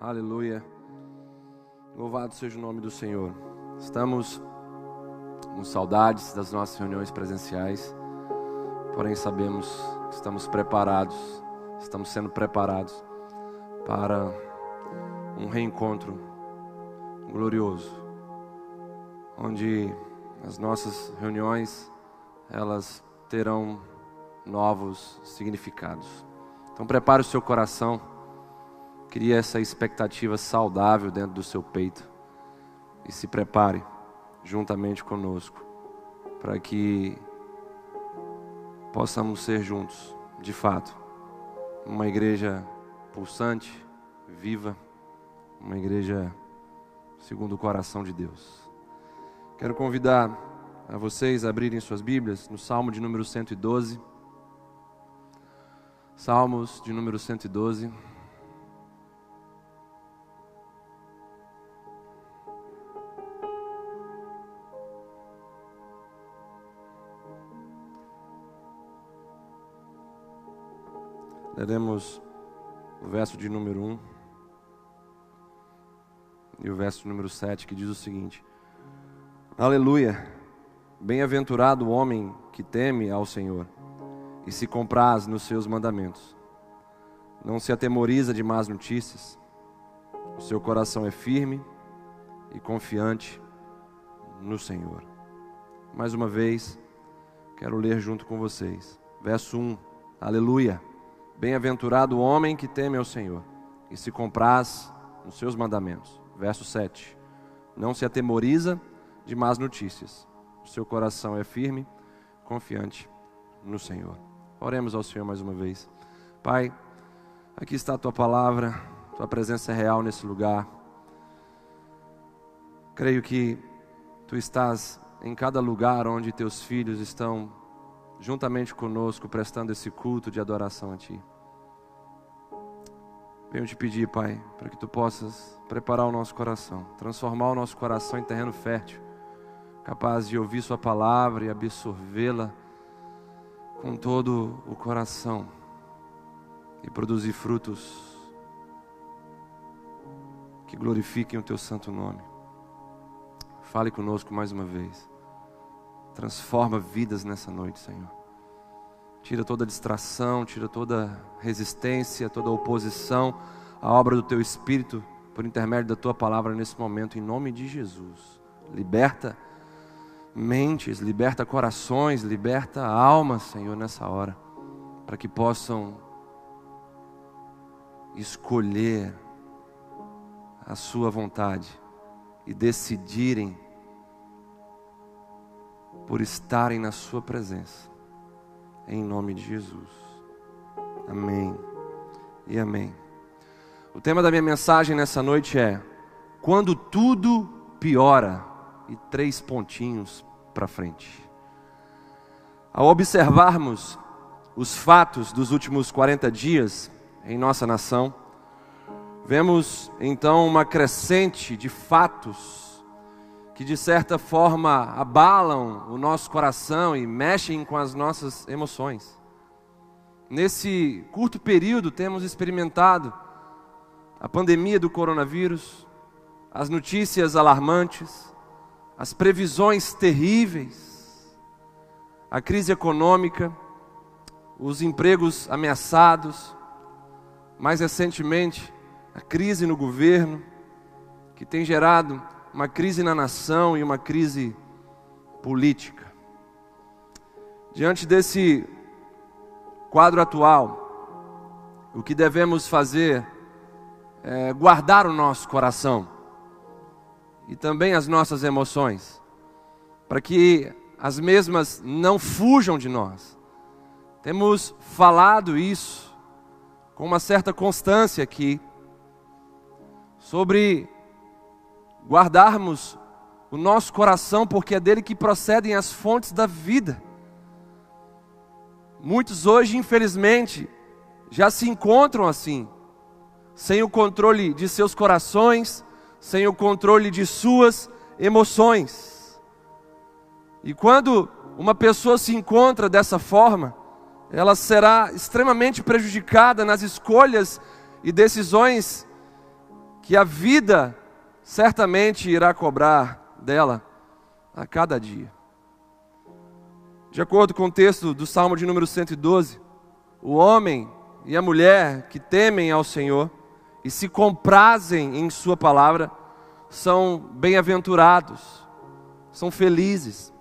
Aleluia. Louvado seja o nome do Senhor. Estamos com saudades das nossas reuniões presenciais, porém sabemos que estamos preparados, estamos sendo preparados para um reencontro glorioso, onde as nossas reuniões elas terão novos significados. Então prepare o seu coração Cria essa expectativa saudável dentro do seu peito. E se prepare juntamente conosco para que possamos ser juntos, de fato, uma igreja pulsante, viva, uma igreja segundo o coração de Deus. Quero convidar a vocês a abrirem suas Bíblias no Salmo de número 112. Salmos de número 112. Leremos o verso de número 1 e o verso número 7 que diz o seguinte: Aleluia! Bem-aventurado o homem que teme ao Senhor e se compraz nos seus mandamentos. Não se atemoriza de más notícias, o seu coração é firme e confiante no Senhor. Mais uma vez, quero ler junto com vocês. Verso 1. Aleluia! Bem-aventurado o homem que teme ao Senhor e se compraz nos seus mandamentos. Verso 7. Não se atemoriza de más notícias. O seu coração é firme, confiante no Senhor. Oremos ao Senhor mais uma vez. Pai, aqui está a tua palavra, tua presença é real nesse lugar. Creio que tu estás em cada lugar onde teus filhos estão juntamente conosco prestando esse culto de adoração a ti. Venho te pedir, Pai, para que tu possas preparar o nosso coração, transformar o nosso coração em terreno fértil, capaz de ouvir Sua palavra e absorvê-la com todo o coração e produzir frutos que glorifiquem o Teu santo nome. Fale conosco mais uma vez. Transforma vidas nessa noite, Senhor. Tira toda distração, tira toda resistência, toda oposição à obra do teu espírito por intermédio da tua palavra nesse momento, em nome de Jesus. Liberta mentes, liberta corações, liberta almas, Senhor, nessa hora, para que possam escolher a Sua vontade e decidirem por estarem na Sua presença em nome de Jesus. Amém e amém. O tema da minha mensagem nessa noite é: quando tudo piora, e três pontinhos para frente. Ao observarmos os fatos dos últimos 40 dias em nossa nação, vemos então uma crescente de fatos que de certa forma abalam o nosso coração e mexem com as nossas emoções. Nesse curto período temos experimentado a pandemia do coronavírus, as notícias alarmantes, as previsões terríveis, a crise econômica, os empregos ameaçados, mais recentemente, a crise no governo, que tem gerado uma crise na nação e uma crise política. Diante desse quadro atual, o que devemos fazer é guardar o nosso coração e também as nossas emoções, para que as mesmas não fujam de nós. Temos falado isso com uma certa constância aqui, sobre guardarmos o nosso coração, porque é dele que procedem as fontes da vida. Muitos hoje, infelizmente, já se encontram assim, sem o controle de seus corações, sem o controle de suas emoções. E quando uma pessoa se encontra dessa forma, ela será extremamente prejudicada nas escolhas e decisões que a vida certamente irá cobrar dela a cada dia. De acordo com o texto do Salmo de número 112, o homem e a mulher que temem ao Senhor e se comprazem em Sua palavra são bem-aventurados, são felizes,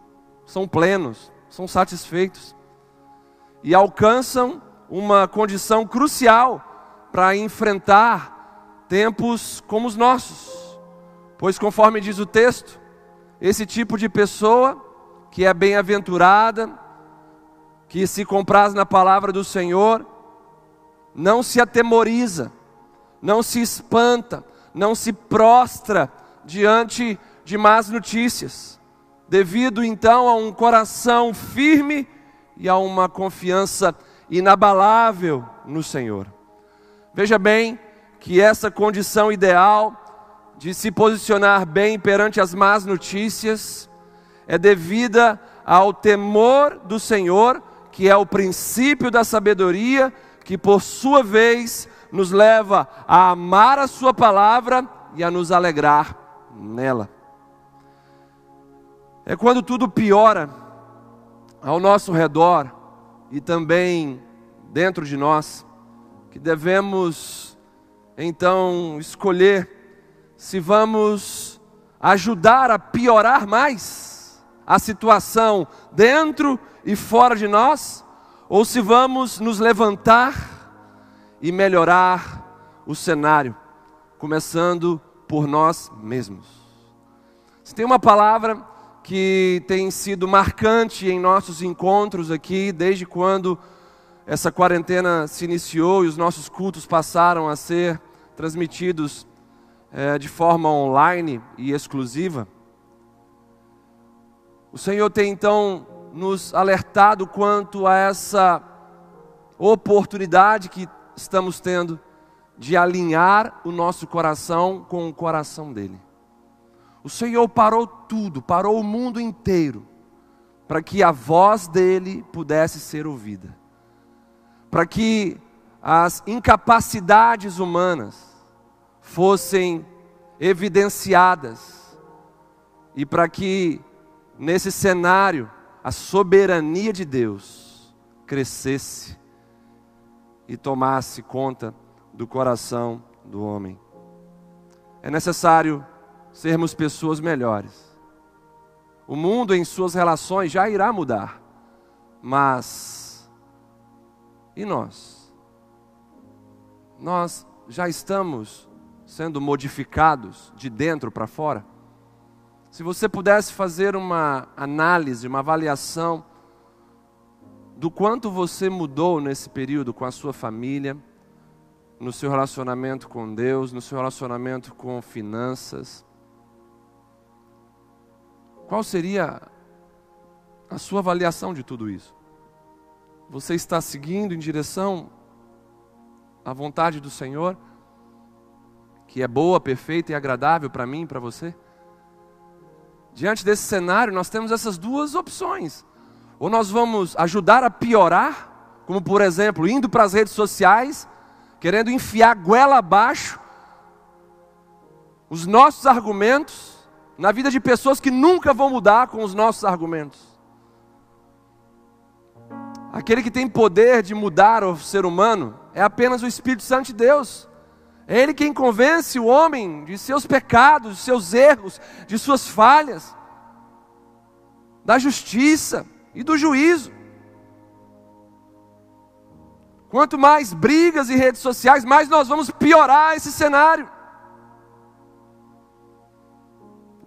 são plenos, são satisfeitos e alcançam uma condição crucial para enfrentar tempos como os nossos. Pois, conforme diz o texto, esse tipo de pessoa que é bem-aventurada, que se compraz na palavra do Senhor, não se atemoriza, não se espanta, não se prostra diante de más notícias, devido então a um coração firme e a uma confiança inabalável no Senhor. Veja bem que essa condição ideal de se posicionar bem perante as más notícias é devida ao temor do Senhor, que é o princípio da sabedoria, que por sua vez nos leva a amar a Sua palavra e a nos alegrar nela. É quando tudo piora ao nosso redor e também dentro de nós, que devemos então escolher se vamos ajudar a piorar mais a situação dentro e fora de nós, ou se vamos nos levantar e melhorar o cenário, começando por nós mesmos. Se tem uma palavra que tem sido marcante em nossos encontros aqui, desde quando essa quarentena se iniciou e os nossos cultos passaram a ser transmitidos é, de forma online e exclusiva. O Senhor tem então nos alertado quanto a essa oportunidade que estamos tendo de alinhar o nosso coração com o coração dele. O Senhor parou tudo, parou o mundo inteiro, para que a voz dele pudesse ser ouvida, para que as incapacidades humanas fossem evidenciadas e para que nesse cenário a soberania de Deus crescesse e tomasse conta do coração do homem. É necessário sermos pessoas melhores. O mundo em suas relações já irá mudar, mas e nós? Nós já estamos sendo modificados de dentro para fora? Se você pudesse fazer uma análise, uma avaliação do quanto você mudou nesse período com a sua família, no seu relacionamento com Deus, no seu relacionamento com finanças, qual seria a sua avaliação de tudo isso? Você está seguindo em direção à vontade do Senhor, que é boa, perfeita e agradável para mim e para você? Diante desse cenário, nós temos essas duas opções. Ou nós vamos ajudar a piorar, como por exemplo, indo para as redes sociais, querendo enfiar goela abaixo os nossos argumentos, na vida de pessoas que nunca vão mudar com os nossos argumentos. Aquele que tem poder de mudar o ser humano é apenas o Espírito Santo de Deus. É Ele quem convence o homem de seus pecados, de seus erros, de suas falhas, da justiça e do juízo. Quanto mais brigas e redes sociais, mais nós vamos piorar esse cenário.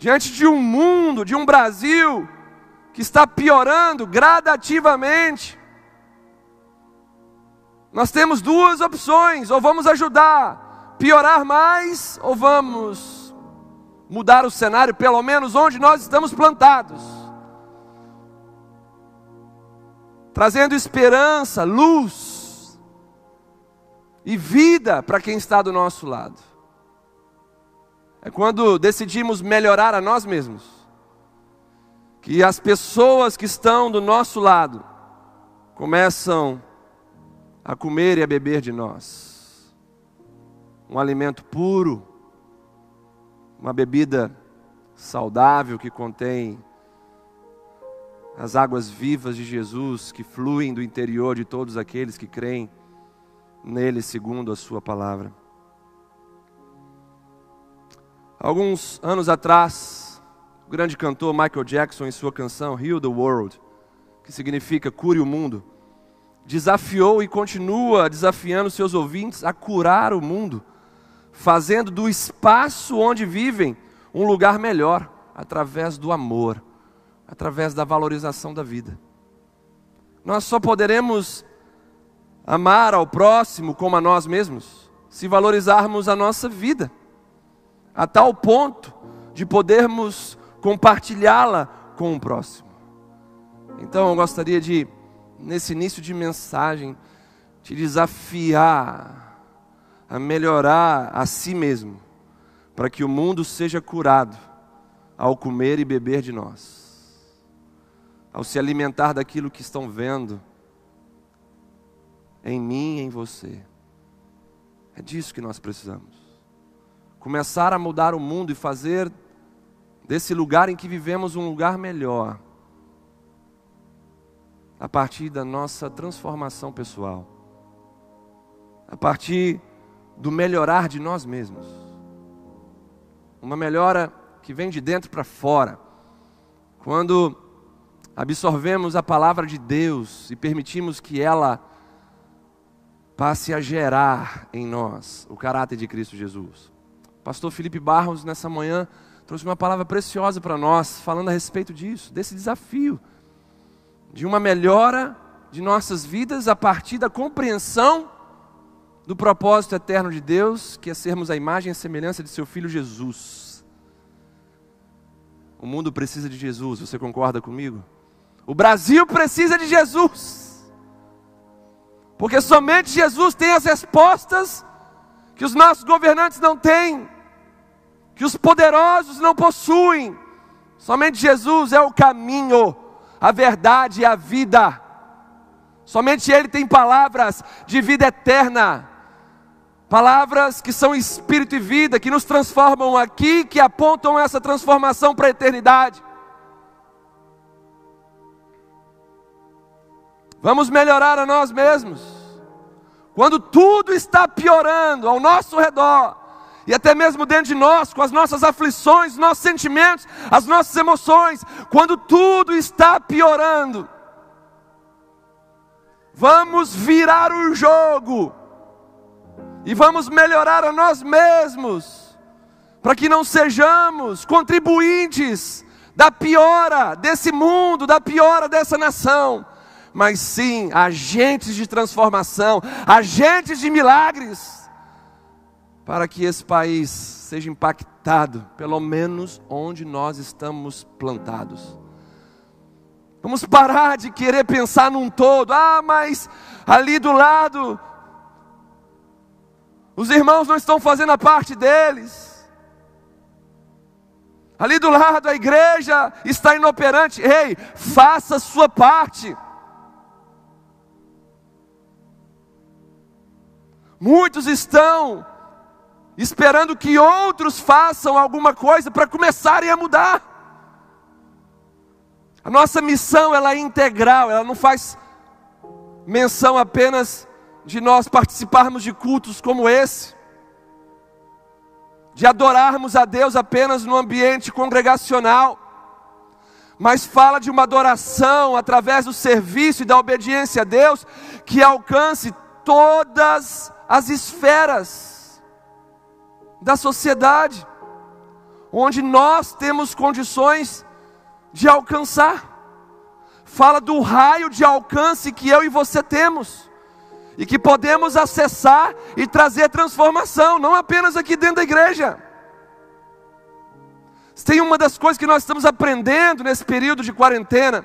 diante de um mundo, de um Brasil que está piorando gradativamente. Nós temos duas opções: ou vamos ajudar, piorar mais, ou vamos mudar o cenário, pelo menos onde nós estamos plantados, trazendo esperança, luz e vida para quem está do nosso lado. É quando decidimos melhorar a nós mesmos. Que as pessoas que estão do nosso lado começam a comer e a beber de nós. Um alimento puro, uma bebida saudável que contém as águas vivas de Jesus que fluem do interior de todos aqueles que creem nele segundo a sua palavra. Alguns anos atrás, o grande cantor Michael Jackson, em sua canção Heal the World, que significa cure o mundo, desafiou e continua desafiando seus ouvintes a curar o mundo, fazendo do espaço onde vivem um lugar melhor, através do amor, através da valorização da vida. Nós só poderemos amar ao próximo como a nós mesmos se valorizarmos a nossa vida a tal ponto de podermos compartilhá-la com o próximo. Então eu gostaria de, nesse início de mensagem, te desafiar a melhorar a si mesmo, para que o mundo seja curado ao comer e beber de nós, ao se alimentar daquilo que estão vendo em mim e em você. É disso que nós precisamos começar a mudar o mundo e fazer desse lugar em que vivemos um lugar melhor, a partir da nossa transformação pessoal, a partir do melhorar de nós mesmos, uma melhora que vem de dentro para fora, quando absorvemos a palavra de Deus e permitimos que ela passe a gerar em nós o caráter de Cristo Jesus. Pastor Felipe Barros, nessa manhã, trouxe uma palavra preciosa para nós, falando a respeito disso, desse desafio, de uma melhora de nossas vidas a partir da compreensão do propósito eterno de Deus, que é sermos a imagem e semelhança de seu Filho Jesus. O mundo precisa de Jesus, você concorda comigo? O Brasil precisa de Jesus, porque somente Jesus tem as respostas que os nossos governantes não têm, que os poderosos não possuem. Somente Jesus é o caminho, a verdade e a vida. Somente Ele tem palavras de vida eterna, palavras que são espírito e vida, que nos transformam aqui, que apontam essa transformação para a eternidade. Vamos melhorar a nós mesmos. Quando tudo está piorando ao nosso redor, e até mesmo dentro de nós, com as nossas aflições, nossos sentimentos, as nossas emoções, quando tudo está piorando, vamos virar o jogo e vamos melhorar a nós mesmos, para que não sejamos contribuintes da piora desse mundo, da piora dessa nação mas sim agentes de transformação, agentes de milagres, para que esse país seja impactado, pelo menos onde nós estamos plantados. Vamos parar de querer pensar num todo, ah, mas ali do lado, os irmãos não estão fazendo a parte deles. Ali do lado a igreja está inoperante. Ei, faça a sua parte. Muitos estão esperando que outros façam alguma coisa para começarem a mudar. A nossa missão ela é integral, ela não faz menção apenas de nós participarmos de cultos como esse, de adorarmos a Deus apenas no ambiente congregacional, mas fala de uma adoração através do serviço e da obediência a Deus que alcance todas as esferas da sociedade, onde nós temos condições de alcançar. Fala do raio de alcance que eu e você temos, e que podemos acessar e trazer transformação, não apenas aqui dentro da igreja. Tem uma das coisas que nós estamos aprendendo nesse período de quarentena,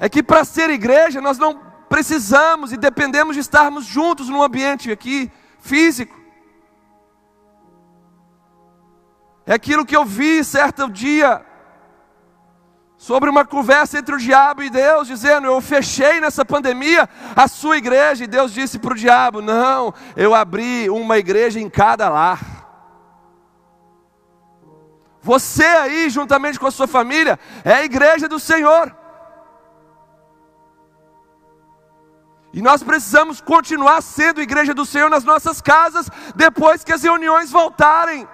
é que para ser igreja nós não precisamos e dependemos de estarmos juntos num ambiente aqui físico. É aquilo que eu vi certo dia sobre uma conversa entre o diabo e Deus, dizendo: Eu fechei nessa pandemia a sua igreja. E Deus disse para o diabo: Não, eu abri uma igreja em cada lar. Você aí, juntamente com a sua família, é a igreja do Senhor. E nós precisamos continuar sendo igreja do Senhor nas nossas casas, depois que as reuniões voltarem,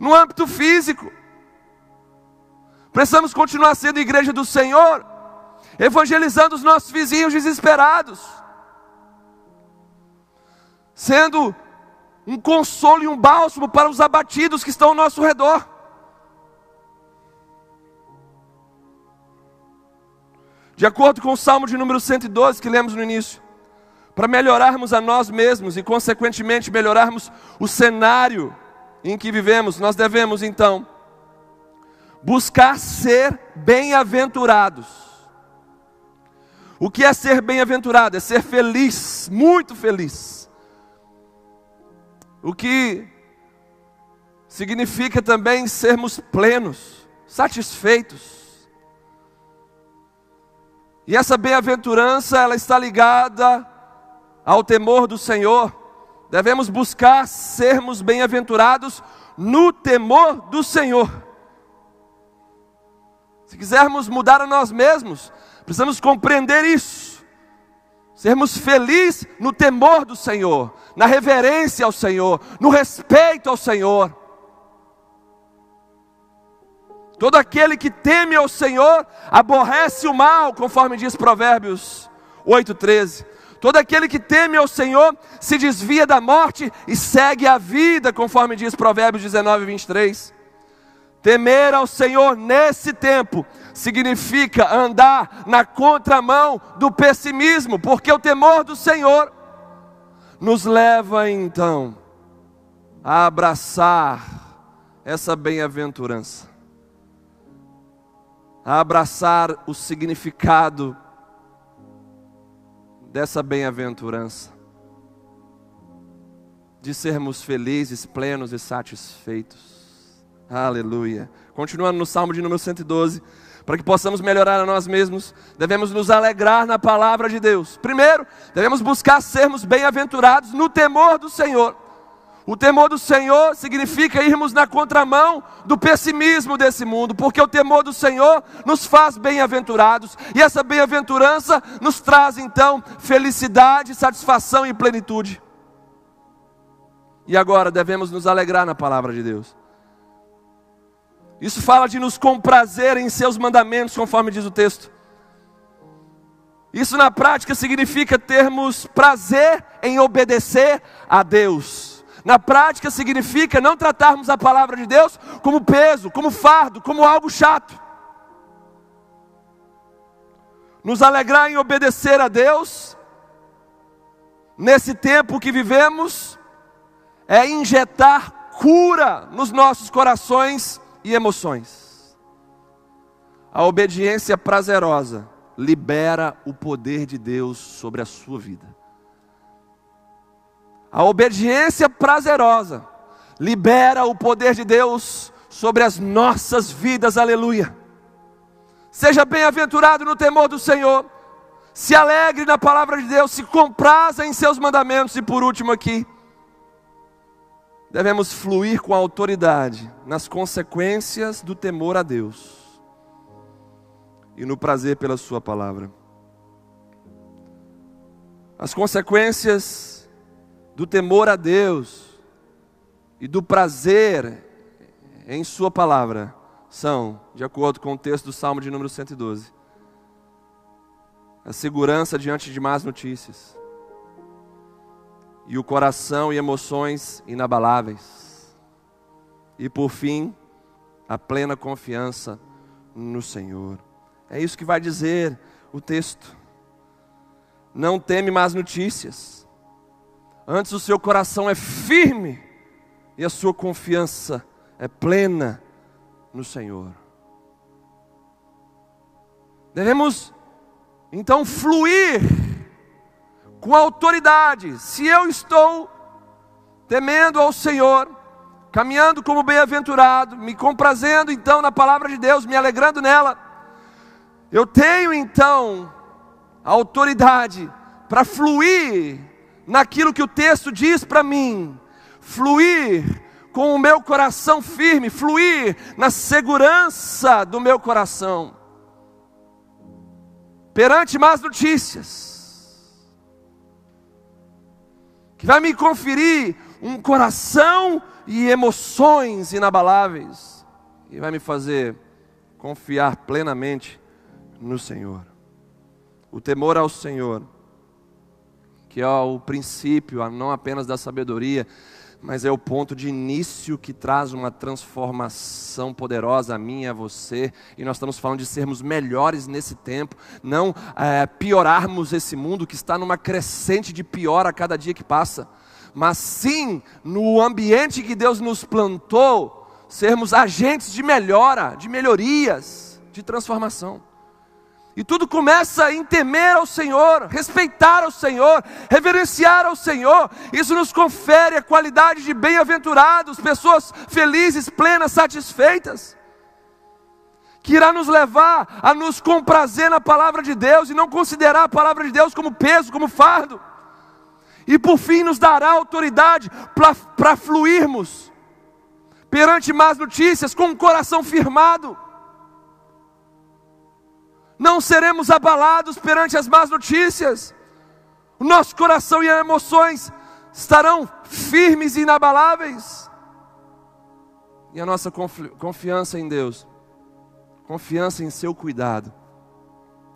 no âmbito físico. Precisamos continuar sendo igreja do Senhor, evangelizando os nossos vizinhos desesperados, sendo um consolo e um bálsamo para os abatidos que estão ao nosso redor. De acordo com o Salmo de número 112 que lemos no início, para melhorarmos a nós mesmos e, consequentemente, melhorarmos o cenário em que vivemos, nós devemos então buscar ser bem-aventurados. O que é ser bem-aventurado? É ser feliz, muito feliz. O que significa também sermos plenos, satisfeitos. E essa bem-aventurança, ela está ligada ao temor do Senhor. Devemos buscar sermos bem-aventurados no temor do Senhor. Se quisermos mudar a nós mesmos, precisamos compreender isso. Sermos felizes no temor do Senhor, na reverência ao Senhor, no respeito ao Senhor. Todo aquele que teme ao Senhor aborrece o mal, conforme diz Provérbios 8,13. Todo aquele que teme ao Senhor se desvia da morte e segue a vida, conforme diz Provérbios 19, 23. Temer ao Senhor nesse tempo significa andar na contramão do pessimismo, porque o temor do Senhor nos leva então a abraçar essa bem-aventurança, a abraçar o significado dessa bem-aventurança, de sermos felizes, plenos e satisfeitos. Aleluia. Continuando no Salmo de número 112, para que possamos melhorar a nós mesmos, devemos nos alegrar na palavra de Deus. Primeiro, devemos buscar sermos bem-aventurados no temor do Senhor. O temor do Senhor significa irmos na contramão do pessimismo desse mundo, porque o temor do Senhor nos faz bem-aventurados, e essa bem-aventurança nos traz então felicidade, satisfação e plenitude. E agora devemos nos alegrar na palavra de Deus. Isso fala de nos comprazer em seus mandamentos, conforme diz o texto. Isso na prática significa termos prazer em obedecer a Deus. Na prática significa não tratarmos a palavra de Deus como peso, como fardo, como algo chato. Nos alegrar em obedecer a Deus, nesse tempo que vivemos, é injetar cura nos nossos corações e emoções. A obediência prazerosa libera o poder de Deus sobre a sua vida. A obediência prazerosa libera o poder de Deus sobre as nossas vidas, aleluia. Seja bem-aventurado no temor do Senhor, se alegre na palavra de Deus, se compraza em seus mandamentos, e por último aqui, devemos fluir com autoridade nas consequências do temor a Deus e no prazer pela Sua palavra. As consequências do temor a Deus e do prazer em Sua palavra são, de acordo com o texto do Salmo de número 112, a segurança diante de más notícias e o coração e emoções inabaláveis. E por fim, a plena confiança no Senhor. É isso que vai dizer o texto. Não teme más notícias. Antes o seu coração é firme e a sua confiança é plena no Senhor. Devemos então fluir com autoridade. Se eu estou temendo ao Senhor, caminhando como bem-aventurado, me comprazendo então na palavra de Deus, me alegrando nela, eu tenho então a autoridade para fluir naquilo que o texto diz para mim, fluir com o meu coração firme, fluir na segurança do meu coração. Perante más notícias, que vai me conferir um coração e emoções inabaláveis, e vai me fazer confiar plenamente no Senhor. O temor ao Senhor, que é o princípio, não apenas da sabedoria, mas é o ponto de início que traz uma transformação poderosa a mim e a você. E nós estamos falando de sermos melhores nesse tempo, não é, piorarmos esse mundo que está numa crescente de pior a cada dia que passa, mas sim no ambiente que Deus nos plantou, sermos agentes de melhora, de melhorias, de transformação. E tudo começa em temer ao Senhor, respeitar ao Senhor, reverenciar ao Senhor. Isso nos confere a qualidade de bem-aventurados, pessoas felizes, plenas, satisfeitas. Que irá nos levar a nos comprazer na palavra de Deus e não considerar a palavra de Deus como peso, como fardo. E por fim nos dará autoridade para fluirmos perante más notícias com o coração firmado não seremos abalados perante as más notícias, o nosso coração e emoções estarão firmes e inabaláveis, e a nossa confiança em Deus, confiança em Seu cuidado,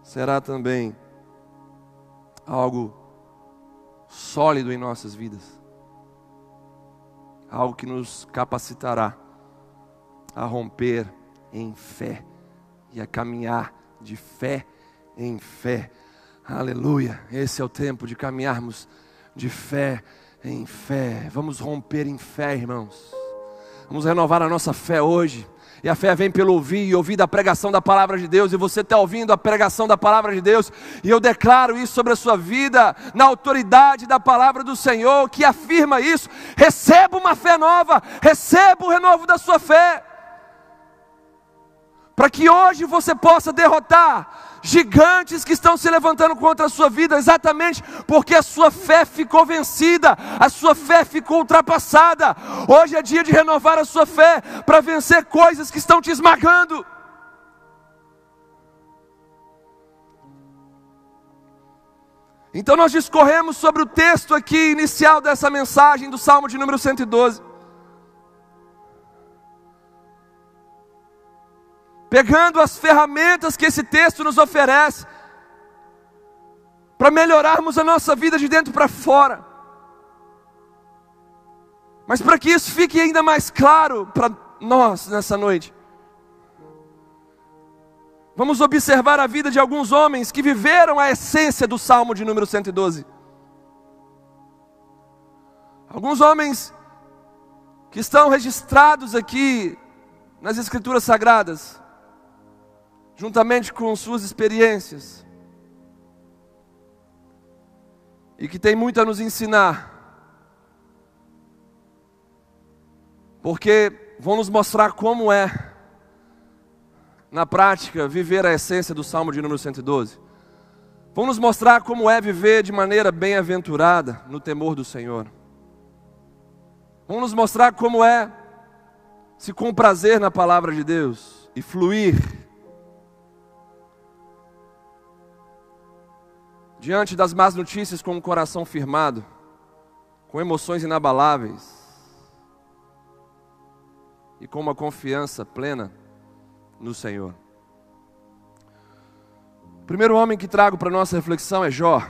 será também algo sólido em nossas vidas, algo que nos capacitará a romper em fé e a caminhar de fé em fé. Aleluia. Esse é o tempo de caminharmos de fé em fé. Vamos romper em fé, irmãos. Vamos renovar a nossa fé hoje. E a fé vem pelo ouvir e ouvir da pregação da palavra de Deus. E você está ouvindo a pregação da palavra de Deus. E eu declaro isso sobre a sua vida, na autoridade da palavra do Senhor, que afirma isso. Receba uma fé nova, receba o renovo da sua fé para que hoje você possa derrotar gigantes que estão se levantando contra a sua vida, exatamente porque a sua fé ficou vencida, a sua fé ficou ultrapassada. Hoje é dia de renovar a sua fé para vencer coisas que estão te esmagando. Então nós discorremos sobre o texto aqui inicial dessa mensagem do Salmo de número 112. Pegando as ferramentas que esse texto nos oferece, para melhorarmos a nossa vida de dentro para fora. Mas para que isso fique ainda mais claro para nós nessa noite, vamos observar a vida de alguns homens que viveram a essência do Salmo de número 112. Alguns homens que estão registrados aqui nas Escrituras Sagradas juntamente com suas experiências, e que tem muito a nos ensinar, porque vão nos mostrar como é, na prática, viver a essência do Salmo de número 112. Vão nos mostrar como é viver de maneira bem-aventurada no temor do Senhor. Vão nos mostrar como é se comprazer na palavra de Deus e fluir diante das más notícias com o coração firmado, com emoções inabaláveis e com uma confiança plena no Senhor. O primeiro homem que trago para nossa reflexão é Jó.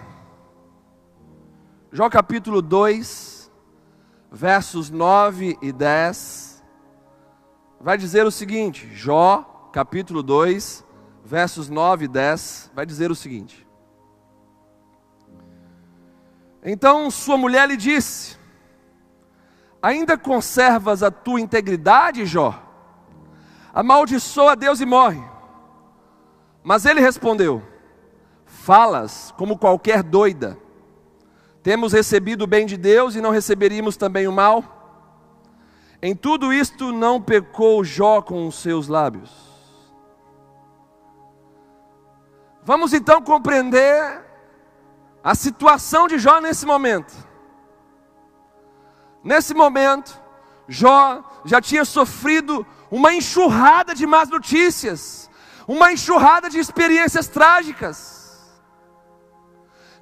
Jó capítulo 2, versos 9 e 10, vai dizer o seguinte: Jó, capítulo 2, versos 9 e 10, vai dizer o seguinte: então sua mulher lhe disse: Ainda conservas a tua integridade, Jó? Amaldiçoa Deus e morre. Mas ele respondeu: Falas como qualquer doida. Temos recebido o bem de Deus e não receberíamos também o mal? Em tudo isto não pecou Jó com os seus lábios. Vamos então compreender a situação de Jó nesse momento. Nesse momento, Jó já tinha sofrido uma enxurrada de más notícias, uma enxurrada de experiências trágicas.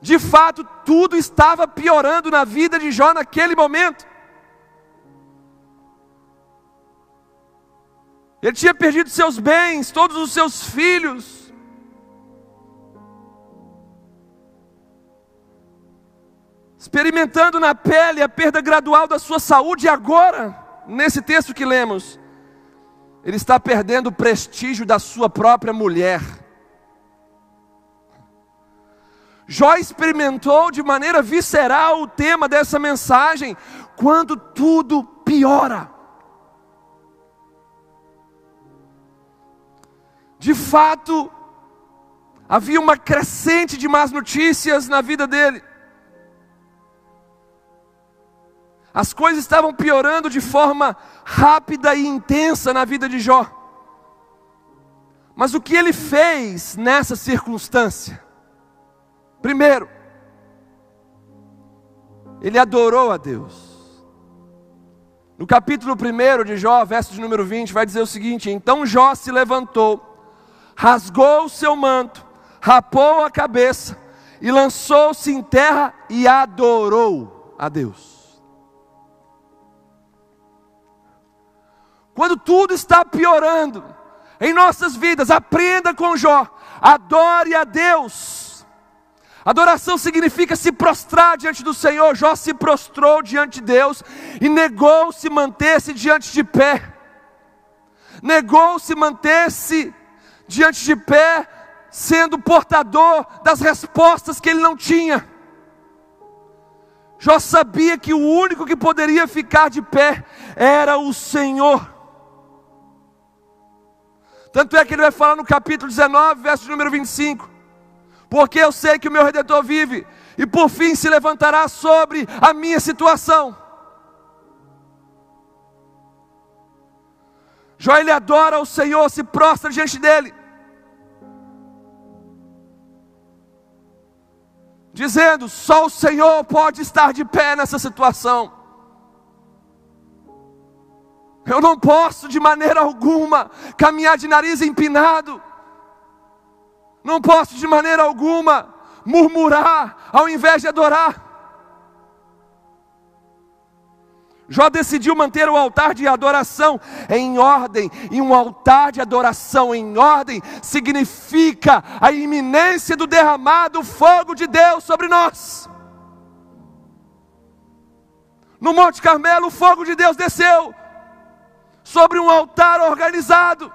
De fato, tudo estava piorando na vida de Jó naquele momento. Ele tinha perdido seus bens, todos os seus filhos. Experimentando na pele a perda gradual da sua saúde, e agora, nesse texto que lemos, ele está perdendo o prestígio da sua própria mulher. Jó experimentou de maneira visceral o tema dessa mensagem, quando tudo piora. De fato, havia uma crescente de más notícias na vida dele. As coisas estavam piorando de forma rápida e intensa na vida de Jó. Mas o que ele fez nessa circunstância? Primeiro, ele adorou a Deus. No capítulo 1 de Jó, verso de número 20, vai dizer o seguinte: Então Jó se levantou, rasgou o seu manto, rapou a cabeça e lançou-se em terra e adorou a Deus. Quando tudo está piorando em nossas vidas, aprenda com Jó, adore a Deus Adoração significa se prostrar diante do Senhor. Jó se prostrou diante de Deus e negou-se manter-se diante de pé. Negou-se manter-se diante de pé, sendo portador das respostas que ele não tinha. Jó sabia que o único que poderia ficar de pé era o Senhor. Tanto é que ele vai falar no capítulo 19, verso número 25 porque eu sei que o meu redentor vive e por fim se levantará sobre a minha situação. Jó ele adora o Senhor, se prostra diante dele, dizendo: só o Senhor pode estar de pé nessa situação. Eu não posso de maneira alguma caminhar de nariz empinado não posso de maneira alguma murmurar ao invés de adorar. Jó decidiu manter o altar de adoração em ordem, e um altar de adoração em ordem significa a iminência do derramado fogo de Deus sobre nós. No Monte Carmelo, o fogo de Deus desceu sobre um altar organizado,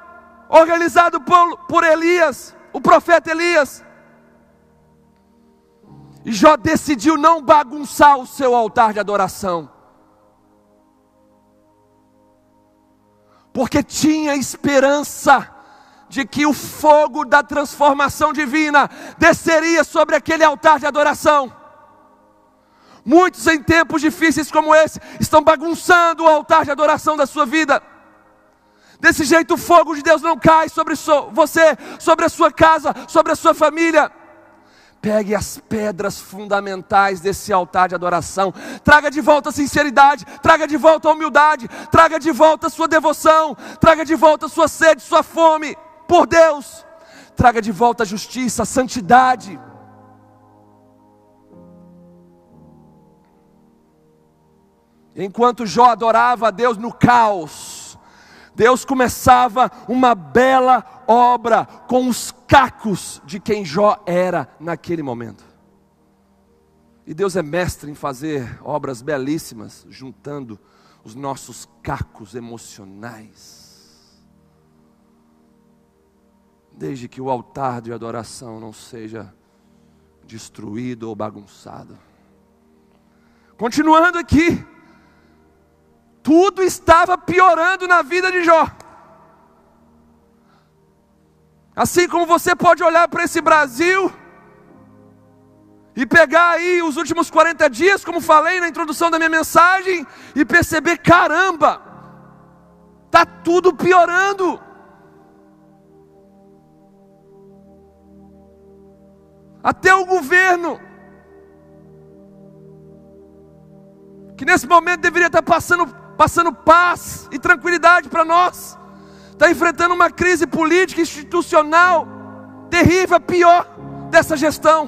organizado por, por Elias o profeta Elias. E Jó decidiu não bagunçar o seu altar de adoração. Porque tinha esperança de que o fogo da transformação divina desceria sobre aquele altar de adoração. Muitos em tempos difíceis como esse estão bagunçando o altar de adoração da sua vida. Desse jeito o fogo de Deus não cai sobre você, sobre a sua casa, sobre a sua família. Pegue as pedras fundamentais desse altar de adoração, traga de volta a sinceridade, traga de volta a humildade, traga de volta a sua devoção, traga de volta a sua sede, sua fome por Deus, traga de volta a justiça, a santidade. Enquanto Jó adorava a Deus no caos, Deus começava uma bela obra com os cacos de quem Jó era naquele momento. E Deus é mestre em fazer obras belíssimas, juntando os nossos cacos emocionais. Desde que o altar de adoração não seja destruído ou bagunçado. Continuando aqui, tudo estava piorando na vida de Jó. Assim como você pode olhar para esse Brasil e pegar aí os últimos 40 dias, como falei na introdução da minha mensagem, e perceber: caramba, está tudo piorando. Até o governo que nesse momento deveria estar passando passando paz e tranquilidade para nós, está enfrentando uma crise política institucional terrível, a pior dessa gestão.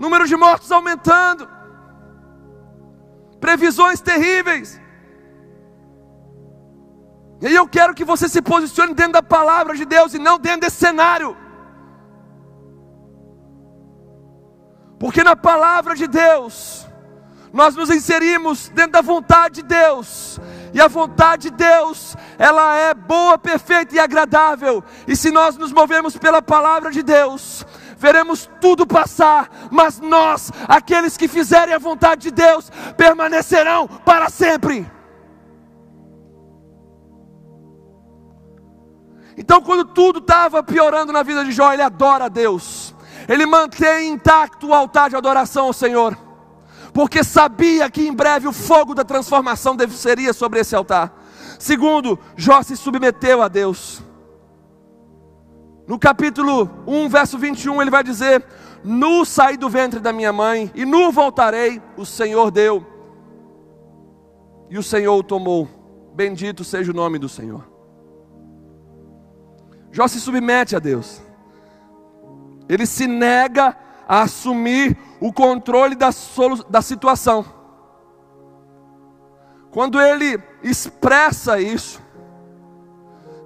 Número de mortos aumentando, previsões terríveis. E eu quero que você se posicione dentro da palavra de Deus e não dentro desse cenário. Porque na palavra de Deus, nós nos inserimos dentro da vontade de Deus. E a vontade de Deus, ela é boa, perfeita e agradável. E se nós nos movemos pela palavra de Deus, veremos tudo passar, mas nós, aqueles que fizerem a vontade de Deus, permanecerão para sempre. Então, quando tudo estava piorando na vida de Jó, ele adora a Deus, ele mantém intacto o altar de adoração ao Senhor, porque sabia que em breve o fogo da transformação seria sobre esse altar. Segundo, Jó se submeteu a Deus. No capítulo 1, verso 21, ele vai dizer: Nu saí do ventre da minha mãe, e nu voltarei, o Senhor deu, e o Senhor o tomou. Bendito seja o nome do Senhor. Jó se submete a Deus. Ele se nega a assumir o controle da, da situação. Quando ele expressa isso,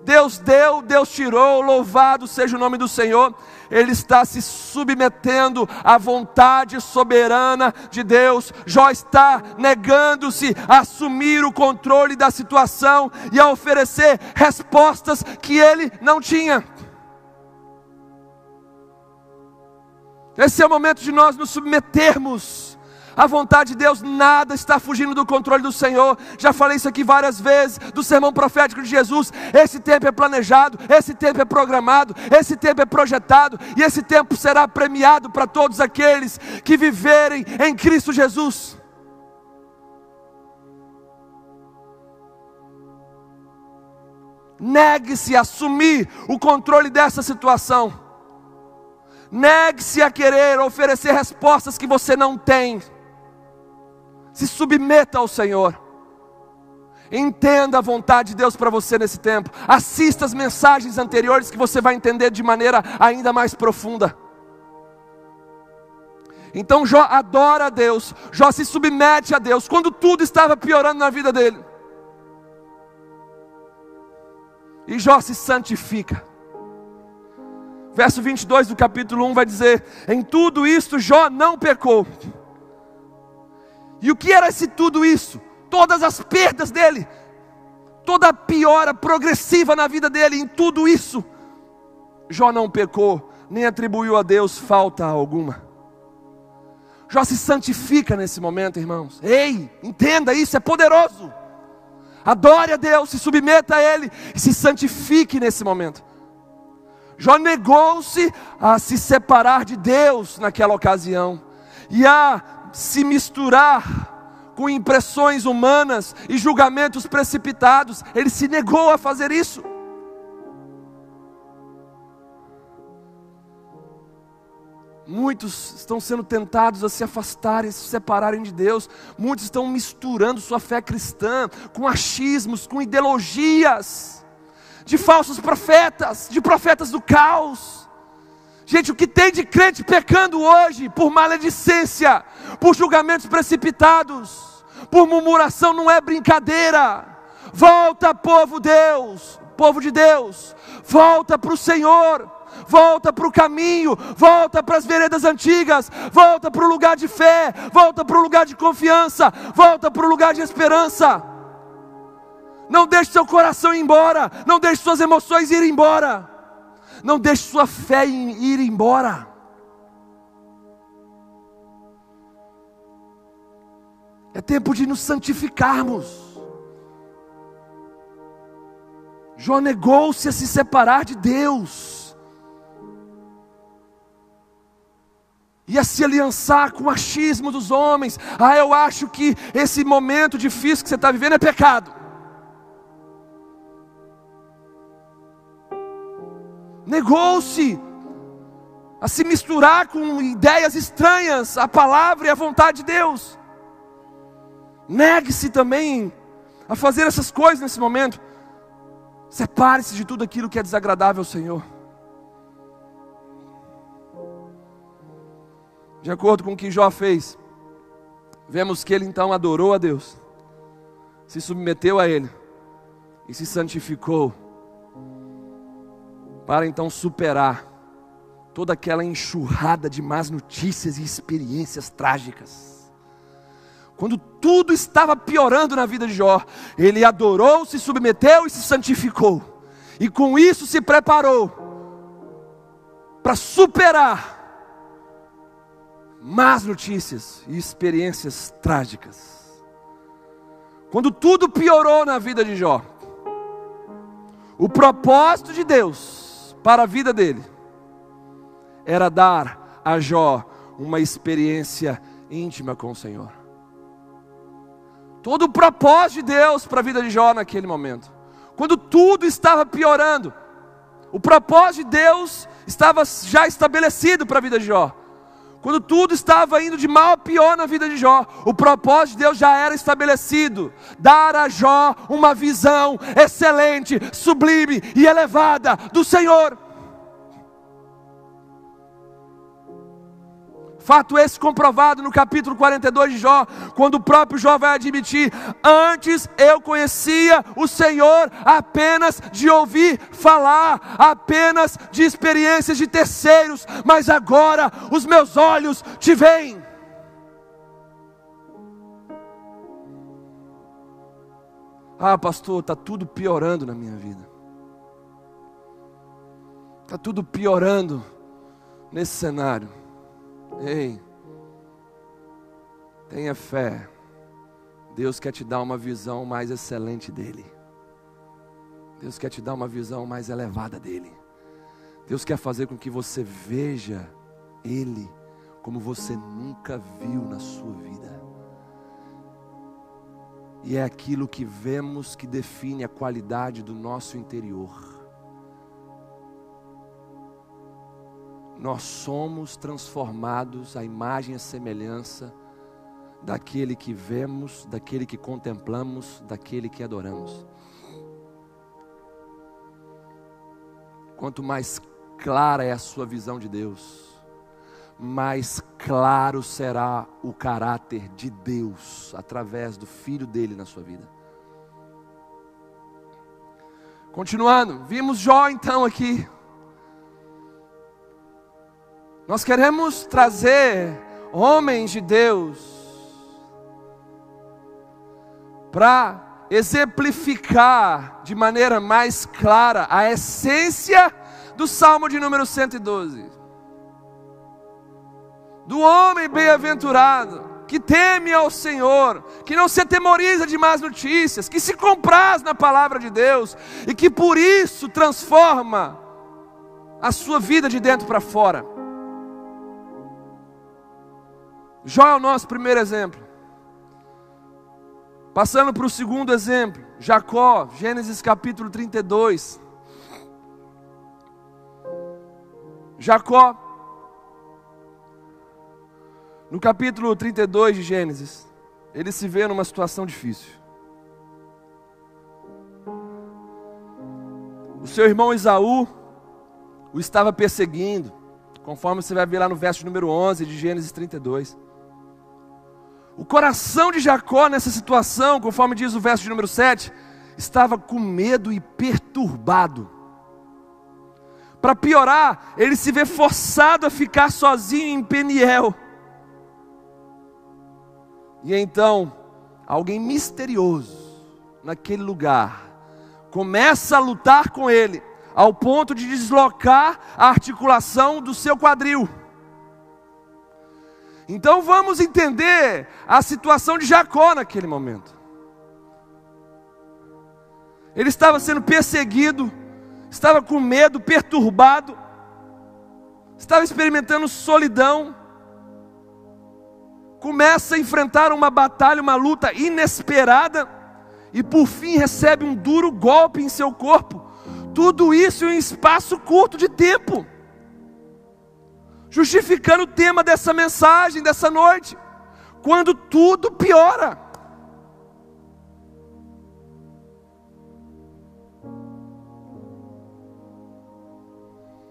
Deus deu, Deus tirou, louvado seja o nome do Senhor. Ele está se submetendo à vontade soberana de Deus. Jó está negando-se a assumir o controle da situação e a oferecer respostas que ele não tinha. Esse é o momento de nós nos submetermos a vontade de Deus, nada está fugindo do controle do Senhor. Já falei isso aqui várias vezes, do sermão profético de Jesus. Esse tempo é planejado, esse tempo é programado, esse tempo é projetado, e esse tempo será premiado para todos aqueles que viverem em Cristo Jesus. Negue-se a assumir o controle dessa situação. Negue-se a querer oferecer respostas que você não tem se submeta ao Senhor. Entenda a vontade de Deus para você nesse tempo. Assista as mensagens anteriores que você vai entender de maneira ainda mais profunda. Então Jó adora a Deus, Jó se submete a Deus quando tudo estava piorando na vida dele. E Jó se santifica. Verso 22 do capítulo 1 vai dizer: Em tudo isto Jó não pecou e o que era esse tudo isso? Todas as perdas dele, toda a piora progressiva na vida dele, em tudo isso, Jó não pecou, nem atribuiu a Deus falta alguma. Jó se santifica nesse momento, irmãos. Ei, entenda isso, é poderoso. Adore a Deus, se submeta a Ele e se santifique nesse momento. Jó negou-se a se separar de Deus naquela ocasião e a se misturar com impressões humanas e julgamentos precipitados. Ele se negou a fazer isso. Muitos estão sendo tentados a se afastarem, a se separarem de Deus. Muitos estão misturando sua fé cristã com achismos, com ideologias de falsos profetas, de profetas do caos. Gente, o que tem de crente pecando hoje por maledicência, por julgamentos precipitados, por murmuração não é brincadeira. Volta, povo Deus, povo de Deus, volta para o Senhor, volta para o caminho, volta para as veredas antigas, volta para o lugar de fé, volta para o lugar de confiança, volta para o lugar de esperança. Não deixe seu coração ir embora, não deixe suas emoções ir embora. Não deixe sua fé ir embora. É tempo de nos santificarmos. Jó negou-se a se separar de Deus. E a se aliançar com o achismo dos homens. Ah, eu acho que esse momento difícil que você está vivendo é pecado. Negou-se a se misturar com ideias estranhas à palavra e à vontade de Deus. Negue-se também a fazer essas coisas nesse momento. Separe-se de tudo aquilo que é desagradável ao Senhor. De acordo com o que Jó fez, vemos que ele então adorou a Deus, se submeteu a Ele e se santificou, para então superar toda aquela enxurrada de más notícias e experiências trágicas. Quando tudo estava piorando na vida de Jó, ele adorou, se submeteu e se santificou, e com isso se preparou para superar más notícias e experiências trágicas. Quando tudo piorou na vida de Jó, o propósito de Deus para a vida dele era dar a Jó uma experiência íntima com o Senhor. Todo o propósito de Deus para a vida de Jó naquele momento. Quando tudo estava piorando, o propósito de Deus estava já estabelecido para a vida de Jó. Quando tudo estava indo de mal a pior na vida de Jó, o propósito de Deus já era estabelecido: dar a Jó uma visão excelente, sublime e elevada do Senhor. Fato esse comprovado no capítulo 42 de Jó, quando o próprio Jó vai admitir: Antes eu conhecia o Senhor apenas de ouvir falar, apenas de experiências de terceiros, mas agora os meus olhos te veem. Ah, pastor, está tudo piorando na minha vida. Está tudo piorando nesse cenário. Ei, tenha fé. Deus quer te dar uma visão mais excelente dele. Deus quer te dar uma visão mais elevada dele. Deus quer fazer com que você veja ele como você nunca viu na sua vida. E é aquilo que vemos que define a qualidade do nosso interior. Nós somos transformados à imagem e semelhança daquele que vemos, daquele que contemplamos, daquele que adoramos. Quanto mais clara é a sua visão de Deus, mais claro será o caráter de Deus através do Filho dele na sua vida. Continuando, vimos Jó então aqui, nós queremos trazer homens de Deus para exemplificar de maneira mais clara a essência do Salmo de número 112. Do homem bem-aventurado, que teme ao Senhor, que não se atemoriza de más notícias, que se compraz na palavra de Deus e que por isso transforma a sua vida de dentro para fora. Jó é o nosso primeiro exemplo. Passando para o segundo exemplo, Jacó, Gênesis capítulo 32. Jacó, no capítulo 32 de Gênesis, ele se vê numa situação difícil. O seu irmão Esaú o estava perseguindo, conforme você vai ver lá no verso número 11 de Gênesis 32. O coração de Jacó nessa situação, conforme diz o verso de número 7, estava com medo e perturbado. Para piorar, ele se vê forçado a ficar sozinho em Peniel. E então, alguém misterioso naquele lugar começa a lutar com ele, ao ponto de deslocar a articulação do seu quadril. Então vamos entender a situação de Jacó naquele momento. Ele estava sendo perseguido, estava com medo, perturbado, estava experimentando solidão. Começa a enfrentar uma batalha, uma luta inesperada, e por fim recebe um duro golpe em seu corpo. Tudo isso em um espaço curto de tempo justificando o tema dessa mensagem, dessa noite, quando tudo piora.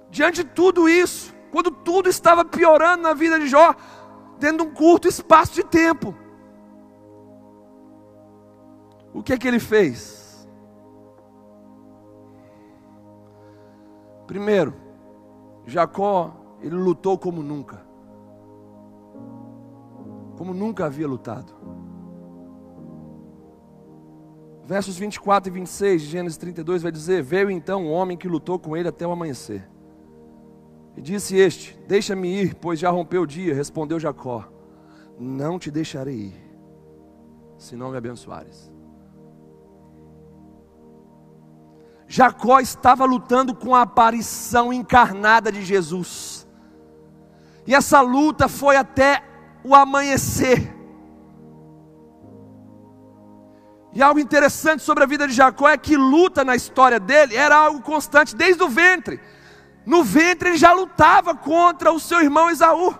Diante de tudo isso, quando tudo estava piorando na vida de Jó, dentro de um curto espaço de tempo, o que é que ele fez? Primeiro, Jacó ele lutou como nunca. Como nunca havia lutado. Versos 24 e 26 de Gênesis 32 vai dizer: Veio então o homem que lutou com ele até o amanhecer. E disse este: Deixa-me ir, pois já rompeu o dia. Respondeu Jacó: Não te deixarei ir, se não me abençoares. Jacó estava lutando com a aparição encarnada de Jesus. E essa luta foi até o amanhecer. E algo interessante sobre a vida de Jacó é que luta na história dele era algo constante desde o ventre. No ventre ele já lutava contra o seu irmão Esaú.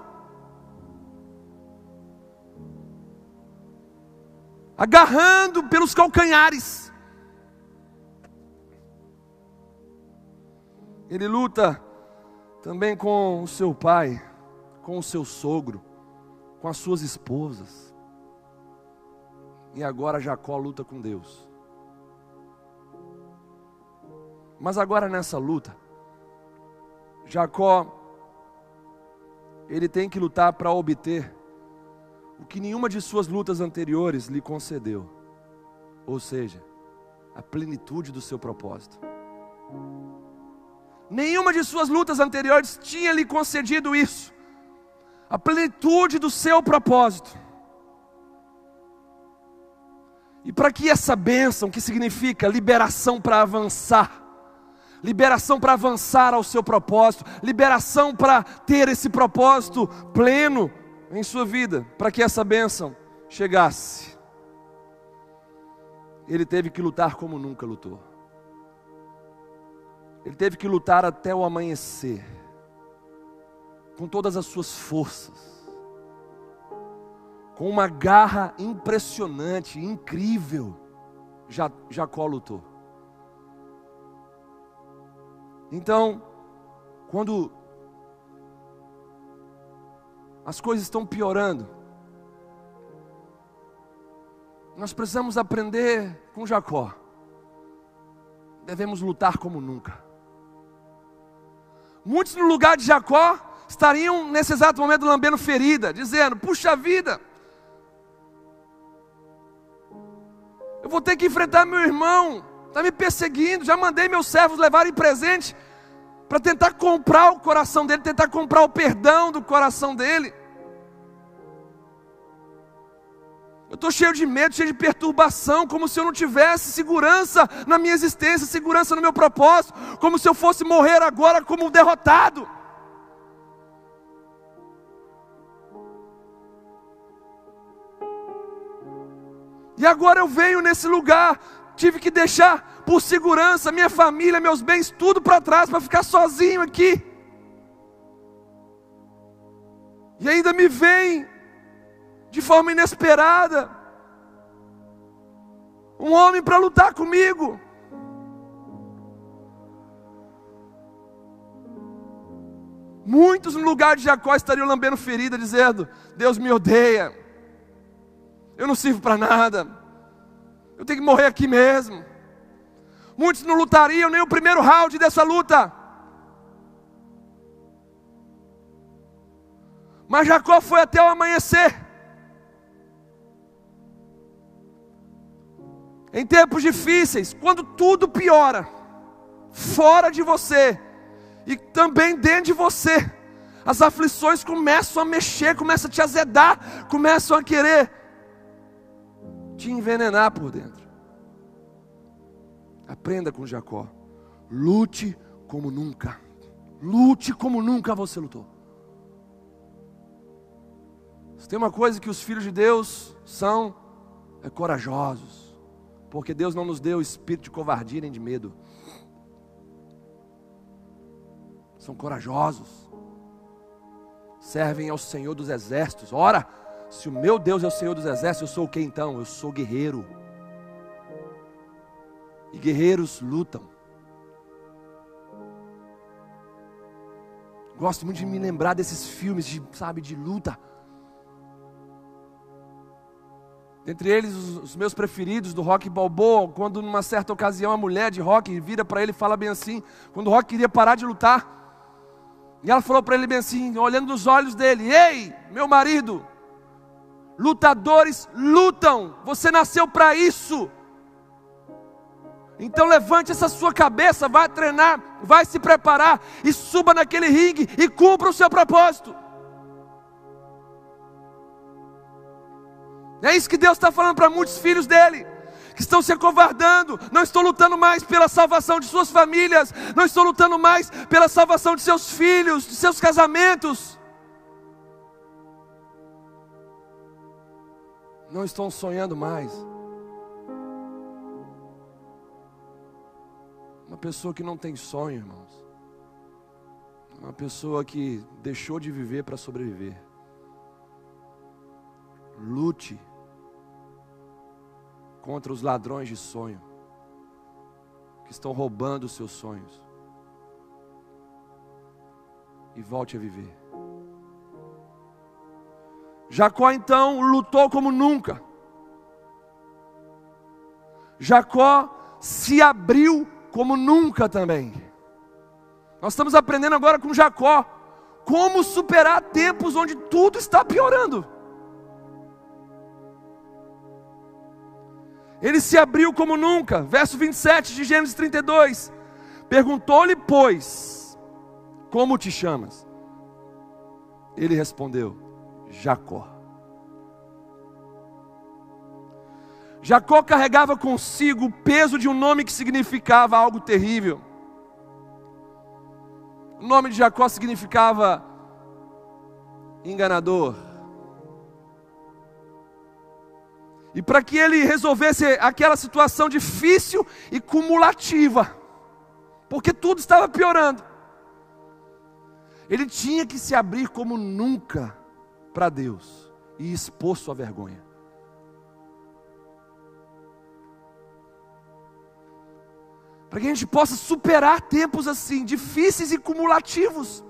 Agarrando pelos calcanhares. Ele luta também com o seu pai, com o seu sogro, com as suas esposas. E agora Jacó luta com Deus. Mas agora nessa luta, Jacó, ele tem que lutar para obter o que nenhuma de suas lutas anteriores lhe concedeu, ou seja, a plenitude do seu propósito. Nenhuma de suas lutas anteriores tinha lhe concedido isso, a plenitude do seu propósito. E para que essa bênção, que significa liberação para avançar, liberação para avançar ao seu propósito, liberação para ter esse propósito pleno em sua vida, para que essa bênção chegasse. Ele teve que lutar como nunca lutou. Ele teve que lutar até o amanhecer, com todas as suas forças, com uma garra impressionante, incrível. Jacó lutou. Então, quando as coisas estão piorando, nós precisamos aprender com Jacó. Devemos lutar como nunca. Muitos no lugar de Jacó estariam nesse exato momento lambendo ferida, dizendo: Puxa vida, eu vou ter que enfrentar meu irmão, está me perseguindo, já mandei meus servos levarem presente para tentar comprar o coração dele, tentar comprar o perdão do coração dele. Eu estou cheio de medo, cheio de perturbação, como se eu não tivesse segurança na minha existência, segurança no meu propósito, como se eu fosse morrer agora como um derrotado. E agora eu venho nesse lugar tive que deixar por segurança minha família, meus bens, tudo para trás para ficar sozinho aqui. E ainda me vem de forma inesperada um homem para lutar comigo. Muitos no lugar de Jacó estariam lambendo ferida, dizendo: Deus me odeia, eu não sirvo para nada, eu tenho que morrer aqui mesmo. Muitos não lutariam nem o primeiro round dessa luta. Mas Jacó foi até o amanhecer. Em tempos difíceis, quando tudo piora, fora de você e também dentro de você, as aflições começam a mexer, começam a te azedar, começam a querer te envenenar por dentro. Aprenda com Jacó. Lute como nunca. Lute como nunca você lutou. Se tem uma coisa que os filhos de Deus são, é corajosos. Porque Deus não nos deu espírito de covardia nem de medo. São corajosos. Servem ao Senhor dos exércitos. Ora, se o meu Deus é o Senhor dos exércitos, eu sou o que então? Eu sou guerreiro. E guerreiros lutam. Gosto muito de me lembrar desses filmes, de, sabe, de luta. Entre eles, os, meus preferidos do rock balboa, quando numa certa ocasião a mulher de rock vira para ele e fala bem assim, quando o rock queria parar de lutar, e ela falou para ele bem assim, olhando nos olhos dele: Ei, meu marido, lutadores lutam, você nasceu para isso. Então levante essa sua cabeça, vai treinar, vai se preparar e suba naquele ringue e cumpra o seu propósito. É isso que Deus está falando para muitos filhos dele, que estão se acovardando, não estão lutando mais pela salvação de suas famílias, não estão lutando mais pela salvação de seus filhos, de seus casamentos. Não estão sonhando mais. Uma pessoa que não tem sonho, irmãos. Uma pessoa que deixou de viver para sobreviver. Lute contra os ladrões de sonho que estão roubando os seus sonhos. E volte a viver. Jacó então lutou como nunca. Jacó se abriu como nunca também. Nós estamos aprendendo agora com Jacó como superar tempos onde tudo está piorando. Ele se abriu como nunca. Verso 27 de Gênesis 32. Perguntou-lhe, pois, como te chamas? Ele respondeu: Jacó. Jacó carregava consigo o peso de um nome que significava algo terrível. O nome de Jacó significava enganador. E para que ele resolvesse aquela situação difícil e cumulativa, porque tudo estava piorando, ele tinha que se abrir como nunca para Deus e expor sua vergonha. para que a gente possa superar tempos assim, difíceis e cumulativos.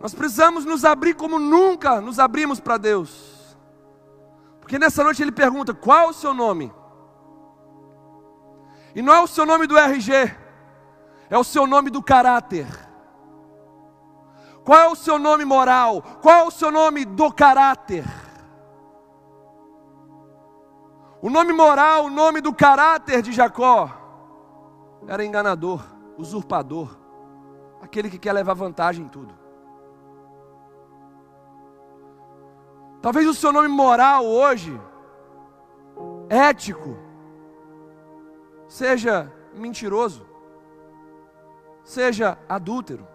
Nós precisamos nos abrir como nunca nos abrimos para Deus. Porque nessa noite ele pergunta: qual o seu nome? E não é o seu nome do RG, é o seu nome do caráter. Qual é o seu nome moral? Qual é o seu nome do caráter? O nome moral, o nome do caráter de Jacó era enganador, usurpador, aquele que quer levar vantagem em tudo. Talvez o seu nome moral hoje, ético, seja mentiroso, seja adúltero,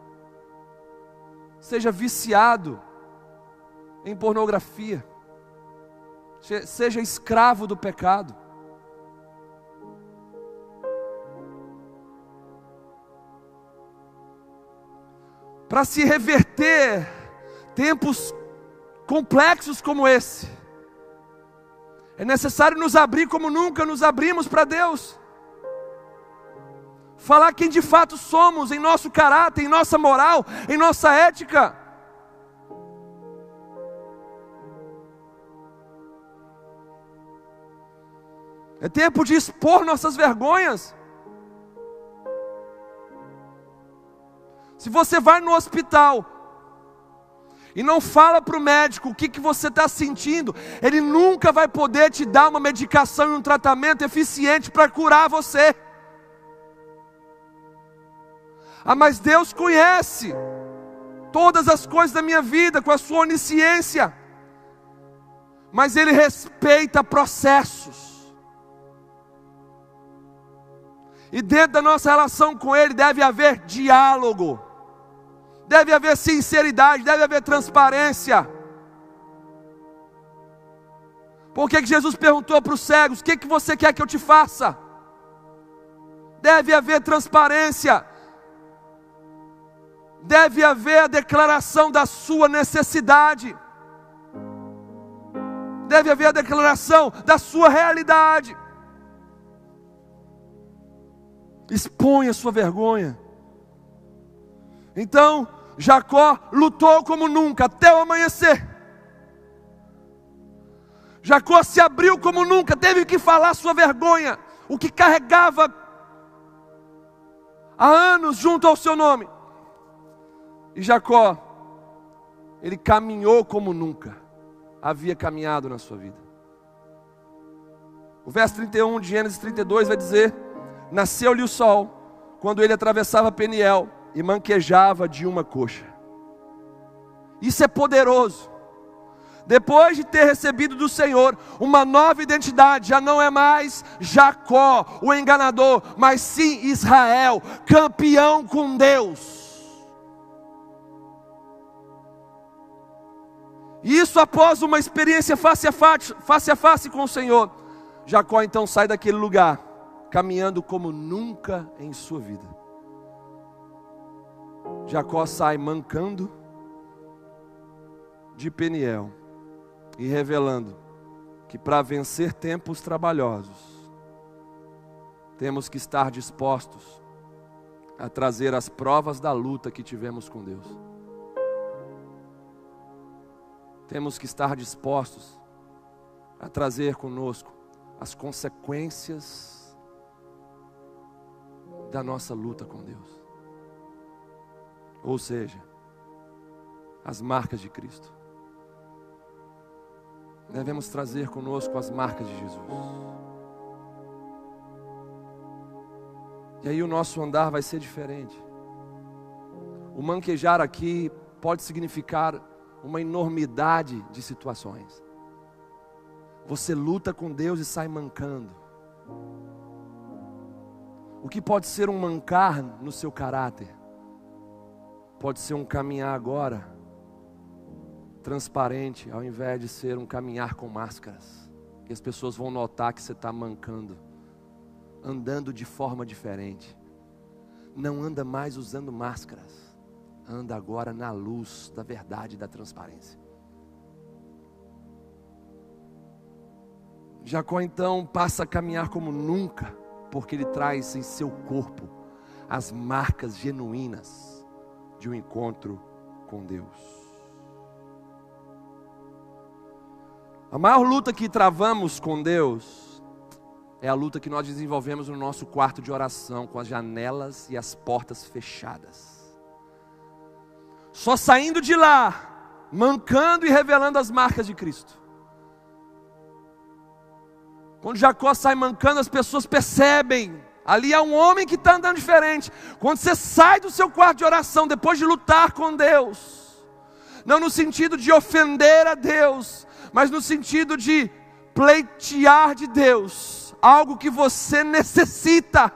seja viciado em pornografia seja escravo do pecado. Para se reverter tempos complexos como esse, é necessário nos abrir como nunca nos abrimos para Deus. Falar quem de fato somos em nosso caráter, em nossa moral, em nossa ética. É tempo de expor nossas vergonhas. Se você vai no hospital e não fala para o médico o que, que você está sentindo, ele nunca vai poder te dar uma medicação e um tratamento eficiente para curar você. Ah, mas Deus conhece todas as coisas da minha vida com a sua onisciência, mas Ele respeita processos. E dentro da nossa relação com Ele deve haver diálogo, deve haver sinceridade, deve haver transparência. Por que, Jesus perguntou para os cegos: O que, que você quer que eu te faça? Deve haver transparência, deve haver a declaração da sua necessidade, deve haver a declaração da sua realidade. expõe a sua vergonha. Então, Jacó lutou como nunca até o amanhecer. Jacó se abriu como nunca, teve que falar sua vergonha, o que carregava há anos junto ao seu nome. E Jacó, ele caminhou como nunca havia caminhado na sua vida. O verso 31 de Gênesis 32 vai dizer: Nasceu-lhe o sol quando ele atravessava Peniel e manquejava de uma coxa. Isso é poderoso. Depois de ter recebido do Senhor uma nova identidade, já não é mais Jacó, o enganador, mas sim Israel, campeão com Deus. Isso após uma experiência face a face, face a face com o Senhor. Jacó então sai daquele lugar, caminhando como nunca em sua vida. Jacó sai mancando de Peniel e revelando que para vencer tempos trabalhosos, temos que estar dispostos a trazer as provas da luta que tivemos com Deus. Temos que estar dispostos a trazer conosco as consequências da nossa luta com Deus. Ou seja, as marcas de Cristo. Devemos trazer conosco as marcas de Jesus. E aí o nosso andar vai ser diferente. O manquejar aqui pode significar uma enormidade de situações. Você luta com Deus e sai mancando. O que pode ser um mancar no seu caráter, pode ser um caminhar agora transparente, ao invés de ser um caminhar com máscaras. E as pessoas vão notar que você está mancando, andando de forma diferente. Não anda mais usando máscaras, anda agora na luz da verdade e da transparência. Jacó então passa a caminhar como nunca, porque ele traz em seu corpo as marcas genuínas de um encontro com Deus. A maior luta que travamos com Deus é a luta que nós desenvolvemos no nosso quarto de oração, com as janelas e as portas fechadas. Só saindo de lá, mancando e revelando as marcas de Cristo. Quando Jacó sai mancando, as pessoas percebem. Ali há um homem que está andando diferente. Quando você sai do seu quarto de oração, depois de lutar com Deus, não no sentido de ofender a Deus, mas no sentido de pleitear de Deus algo que você necessita.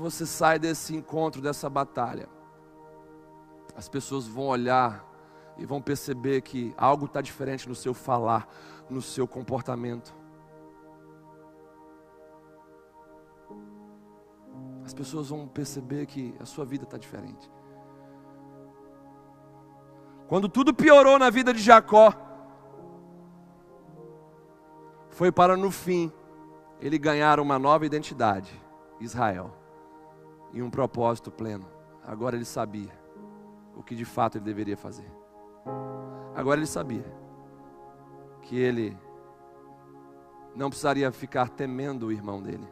Você sai desse encontro, dessa batalha, as pessoas vão olhar e vão perceber que algo está diferente no seu falar, no seu comportamento. As pessoas vão perceber que a sua vida está diferente. Quando tudo piorou na vida de Jacó, foi para no fim ele ganhar uma nova identidade, Israel, e um propósito pleno. Agora ele sabia o que de fato ele deveria fazer. Agora ele sabia que ele não precisaria ficar temendo o irmão dele,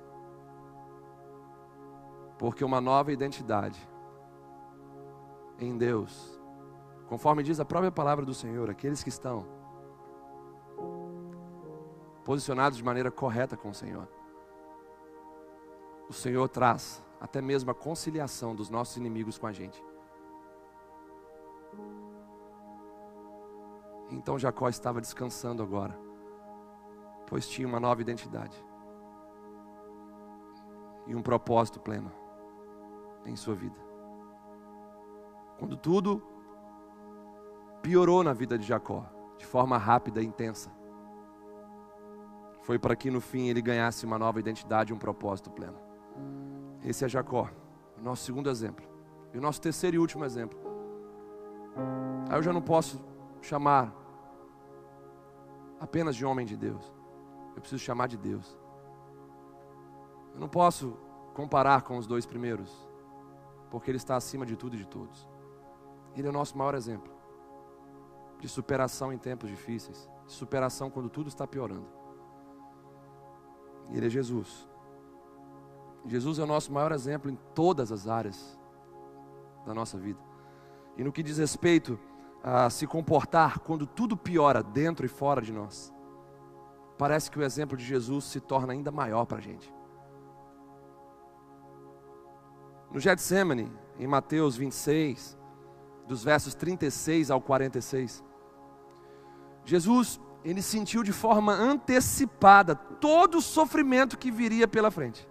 porque uma nova identidade em Deus, conforme diz a própria palavra do Senhor, aqueles que estão posicionados de maneira correta com o Senhor, o Senhor traz até mesmo a conciliação dos nossos inimigos com a gente. Então Jacó estava descansando agora, pois tinha uma nova identidade e um propósito pleno em sua vida. Quando tudo piorou na vida de Jacó, de forma rápida e intensa, foi para que no fim ele ganhasse uma nova identidade e um propósito pleno. Esse é Jacó, o nosso segundo exemplo. E o nosso terceiro e último exemplo. Aí eu já não posso chamar apenas de homem de Deus. Eu preciso chamar de Deus. Eu não posso comparar com os dois primeiros, porque ele está acima de tudo e de todos. Ele é o nosso maior exemplo de superação em tempos difíceis, de superação quando tudo está piorando. Ele é Jesus. Jesus é o nosso maior exemplo em todas as áreas da nossa vida. E no que diz respeito a se comportar quando tudo piora dentro e fora de nós, parece que o exemplo de Jesus se torna ainda maior para a gente. No Getsemane, em Mateus 26, dos versos 36 ao 46, Jesus, ele sentiu de forma antecipada todo o sofrimento que viria pela frente.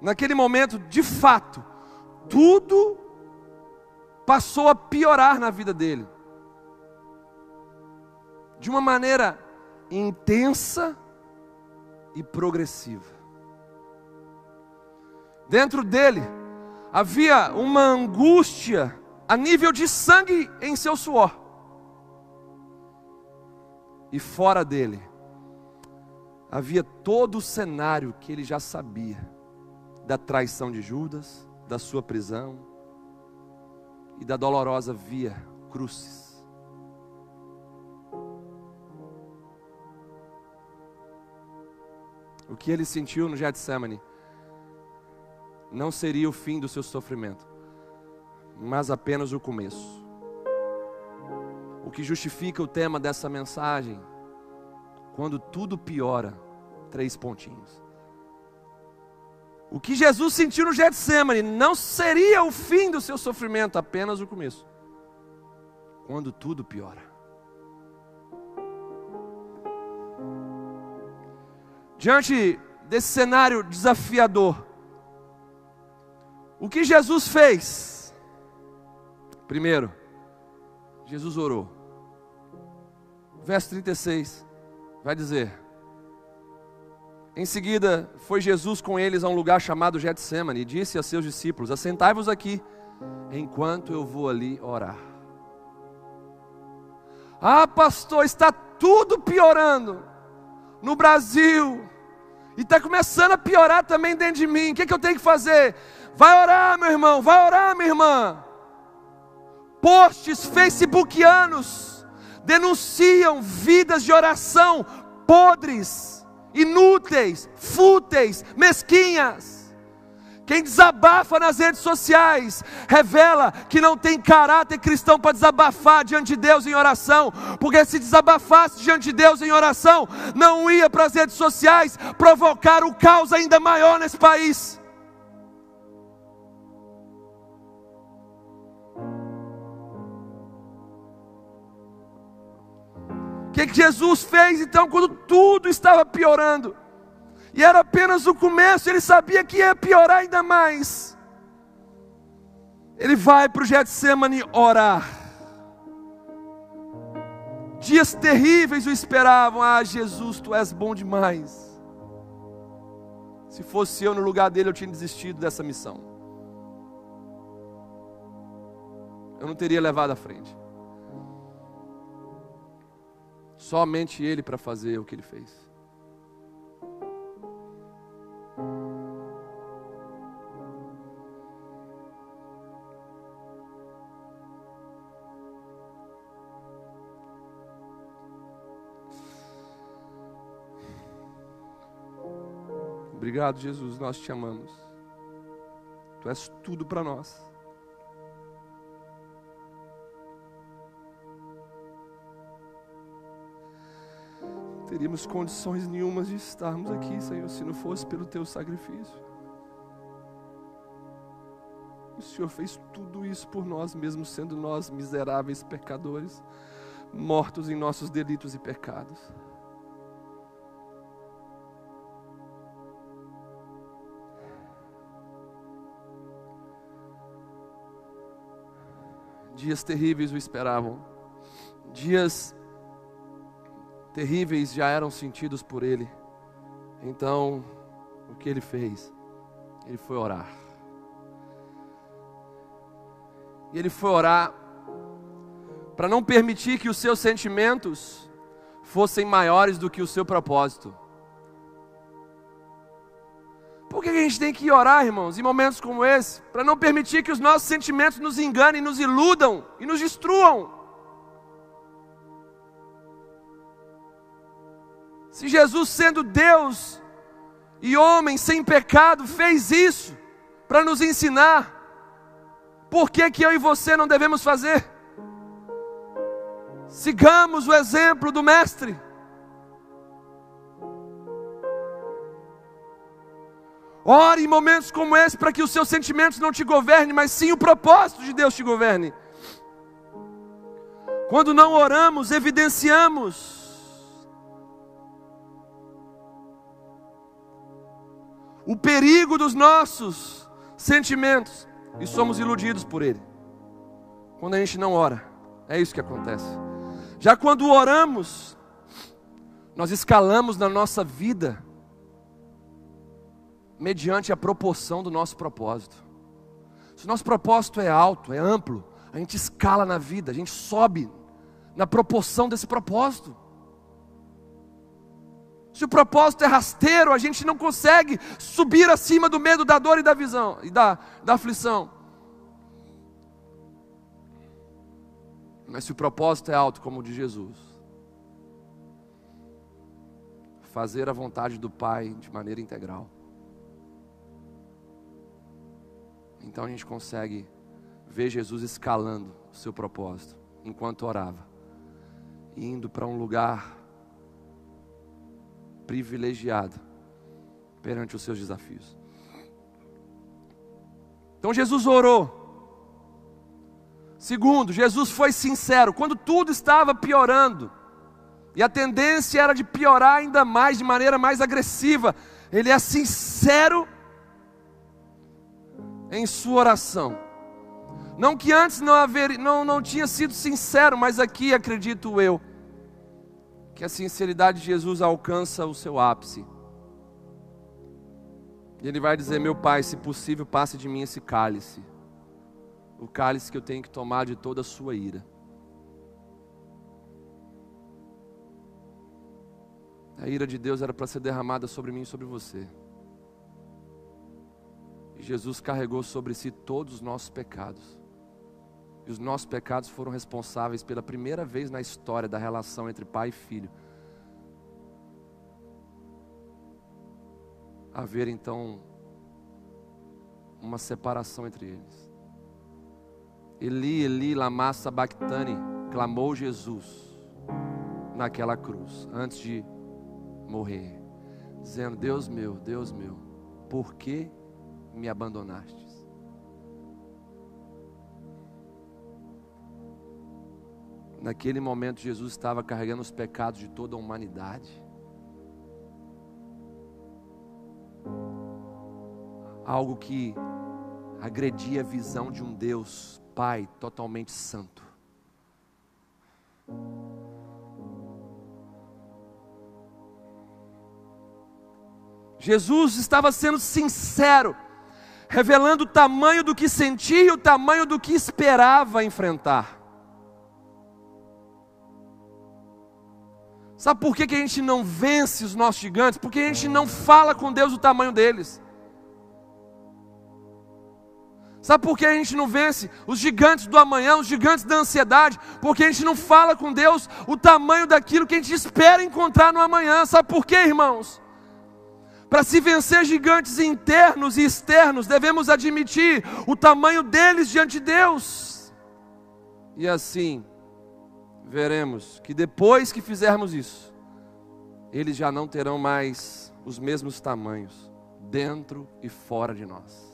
Naquele momento, de fato, tudo passou a piorar na vida dele. De uma maneira intensa e progressiva. Dentro dele havia uma angústia a nível de sangue em seu suor. E fora dele havia todo o cenário que ele já sabia da traição de Judas, da sua prisão e da dolorosa via crucis. O que ele sentiu no Getsemane não seria o fim do seu sofrimento, mas apenas o começo. O que justifica o tema dessa mensagem, quando tudo piora, três pontinhos. O que Jesus sentiu no Getsemane não seria o fim do seu sofrimento, apenas o começo. Quando tudo piora. Diante desse cenário desafiador, o que Jesus fez? Primeiro, Jesus orou. Verso 36 vai dizer: em seguida, foi Jesus com eles a um lugar chamado Getsemane e disse a seus discípulos: Assentai-vos aqui, enquanto eu vou ali orar. Ah, pastor, está tudo piorando no Brasil e está começando a piorar também dentro de mim. O que, é que eu tenho que fazer? Vai orar, meu irmão, vai orar, minha irmã. Posts facebookianos denunciam vidas de oração podres inúteis, fúteis, mesquinhas. Quem desabafa nas redes sociais revela que não tem caráter cristão para desabafar diante de Deus em oração, porque se desabafasse diante de Deus em oração, não ia para as redes sociais provocar o caos ainda maior nesse país. Que, que Jesus fez então quando tudo estava piorando? E era apenas o começo, ele sabia que ia piorar ainda mais. Ele vai para o Getsemane orar. Dias terríveis o esperavam. Ah, Jesus, tu és bom demais. Se fosse eu no lugar dele, eu tinha desistido dessa missão. Eu não teria levado à frente. Somente Ele para fazer o que Ele fez. Obrigado, Jesus, nós te amamos. Tu és tudo para nós. Teríamos condições nenhumas de estarmos aqui, Senhor, se não fosse pelo teu sacrifício. O Senhor fez tudo isso por nós, mesmo sendo nós miseráveis pecadores, mortos em nossos delitos e pecados. Dias terríveis o esperavam, dias terríveis já eram sentidos por ele. Então, o que ele fez? Ele foi orar. E ele foi orar para não permitir que os seus sentimentos fossem maiores do que o seu propósito. Por que a gente tem que orar, irmãos, em momentos como esse? Para não permitir que os nossos sentimentos nos enganem, nos iludam e nos destruam. Se Jesus, sendo Deus e homem sem pecado, fez isso para nos ensinar, por que, que eu e você não devemos fazer? Sigamos o exemplo do Mestre. Ore em momentos como esse para que os seus sentimentos não te governem, mas sim o propósito de Deus te governe. Quando não oramos, evidenciamos o perigo dos nossos sentimentos e somos iludidos por ele. Quando a gente não ora, é isso que acontece. Já quando oramos, nós escalamos na nossa vida mediante a proporção do nosso propósito. Se o nosso propósito é alto, é amplo, a gente escala na vida, a gente sobe na proporção desse propósito. Se o propósito é rasteiro, a gente não consegue subir acima do medo, da dor e da visão e da, da aflição. Mas se o propósito é alto, como o de Jesus, fazer a vontade do Pai de maneira integral. Então a gente consegue ver Jesus escalando o seu propósito enquanto orava, indo para um lugar privilegiado perante os seus desafios. Então Jesus orou. Segundo, Jesus foi sincero quando tudo estava piorando. E a tendência era de piorar ainda mais, de maneira mais agressiva. Ele é sincero em sua oração. Não que antes não, haver, não, não tinha sido sincero, mas aqui acredito eu, que a sinceridade de Jesus alcança o seu ápice. E ele vai dizer: Meu Pai, se possível, passe de mim esse cálice, o cálice que eu tenho que tomar de toda a sua ira. A ira de Deus era para ser derramada sobre mim e sobre você. Jesus carregou sobre si todos os nossos pecados. E os nossos pecados foram responsáveis pela primeira vez na história da relação entre pai e filho. Haver então uma separação entre eles. Eli, Eli, lama sabachthani, clamou Jesus naquela cruz, antes de morrer, dizendo: Deus meu, Deus meu, por que me abandonastes. Naquele momento, Jesus estava carregando os pecados de toda a humanidade. Algo que agredia a visão de um Deus Pai totalmente santo. Jesus estava sendo sincero revelando o tamanho do que sentia e o tamanho do que esperava enfrentar. Sabe por que, que a gente não vence os nossos gigantes? Porque a gente não fala com Deus o tamanho deles. Sabe por que a gente não vence os gigantes do amanhã, os gigantes da ansiedade? Porque a gente não fala com Deus o tamanho daquilo que a gente espera encontrar no amanhã. Sabe por quê, irmãos? Para se vencer gigantes internos e externos, devemos admitir o tamanho deles diante de Deus. E assim, veremos que depois que fizermos isso, eles já não terão mais os mesmos tamanhos, dentro e fora de nós.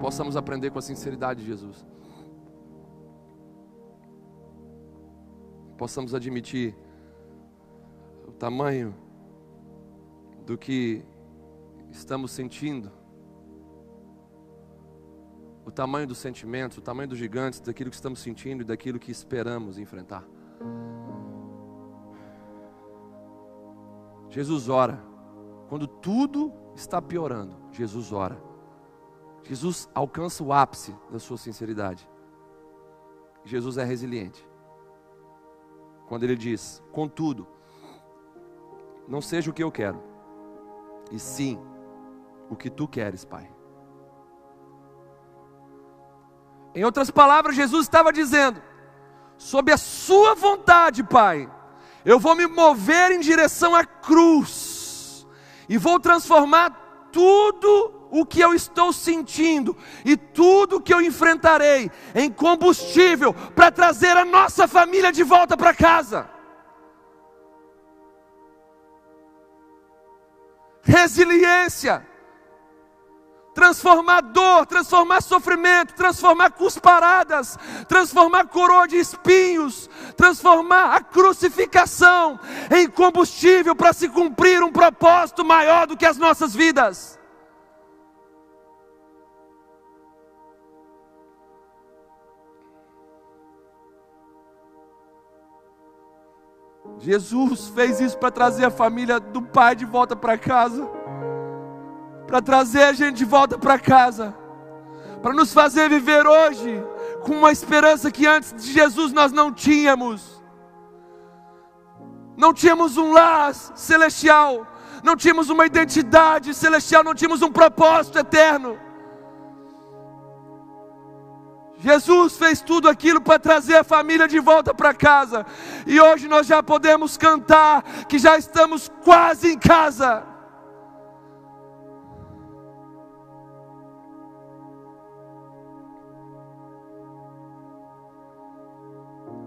Possamos aprender com a sinceridade de Jesus. Possamos admitir tamanho do que estamos sentindo, o tamanho dos sentimentos, o tamanho dos gigantes, daquilo que estamos sentindo e daquilo que esperamos enfrentar. Jesus ora. Quando tudo está piorando, Jesus ora. Jesus alcança o ápice da sua sinceridade. Jesus é resiliente. Quando ele diz: Contudo, não seja o que eu quero, e sim o que tu queres, Pai. Em outras palavras, Jesus estava dizendo: sob a Sua vontade, Pai, eu vou me mover em direção à cruz, e vou transformar tudo o que eu estou sentindo e tudo o que eu enfrentarei em combustível para trazer a nossa família de volta para casa. Resiliência transformar dor, transformar sofrimento, transformar cusparadas, transformar coroa de espinhos, transformar a crucificação em combustível para se cumprir um propósito maior do que as nossas vidas. Jesus fez isso para trazer a família do pai de volta para casa para trazer a gente de volta para casa, para nos fazer viver hoje com uma esperança que antes de Jesus nós não tínhamos. Não tínhamos um lar celestial, não tínhamos uma identidade celestial, não tínhamos um propósito eterno. Jesus fez tudo aquilo para trazer a família de volta para casa, e hoje nós já podemos cantar que já estamos quase em casa.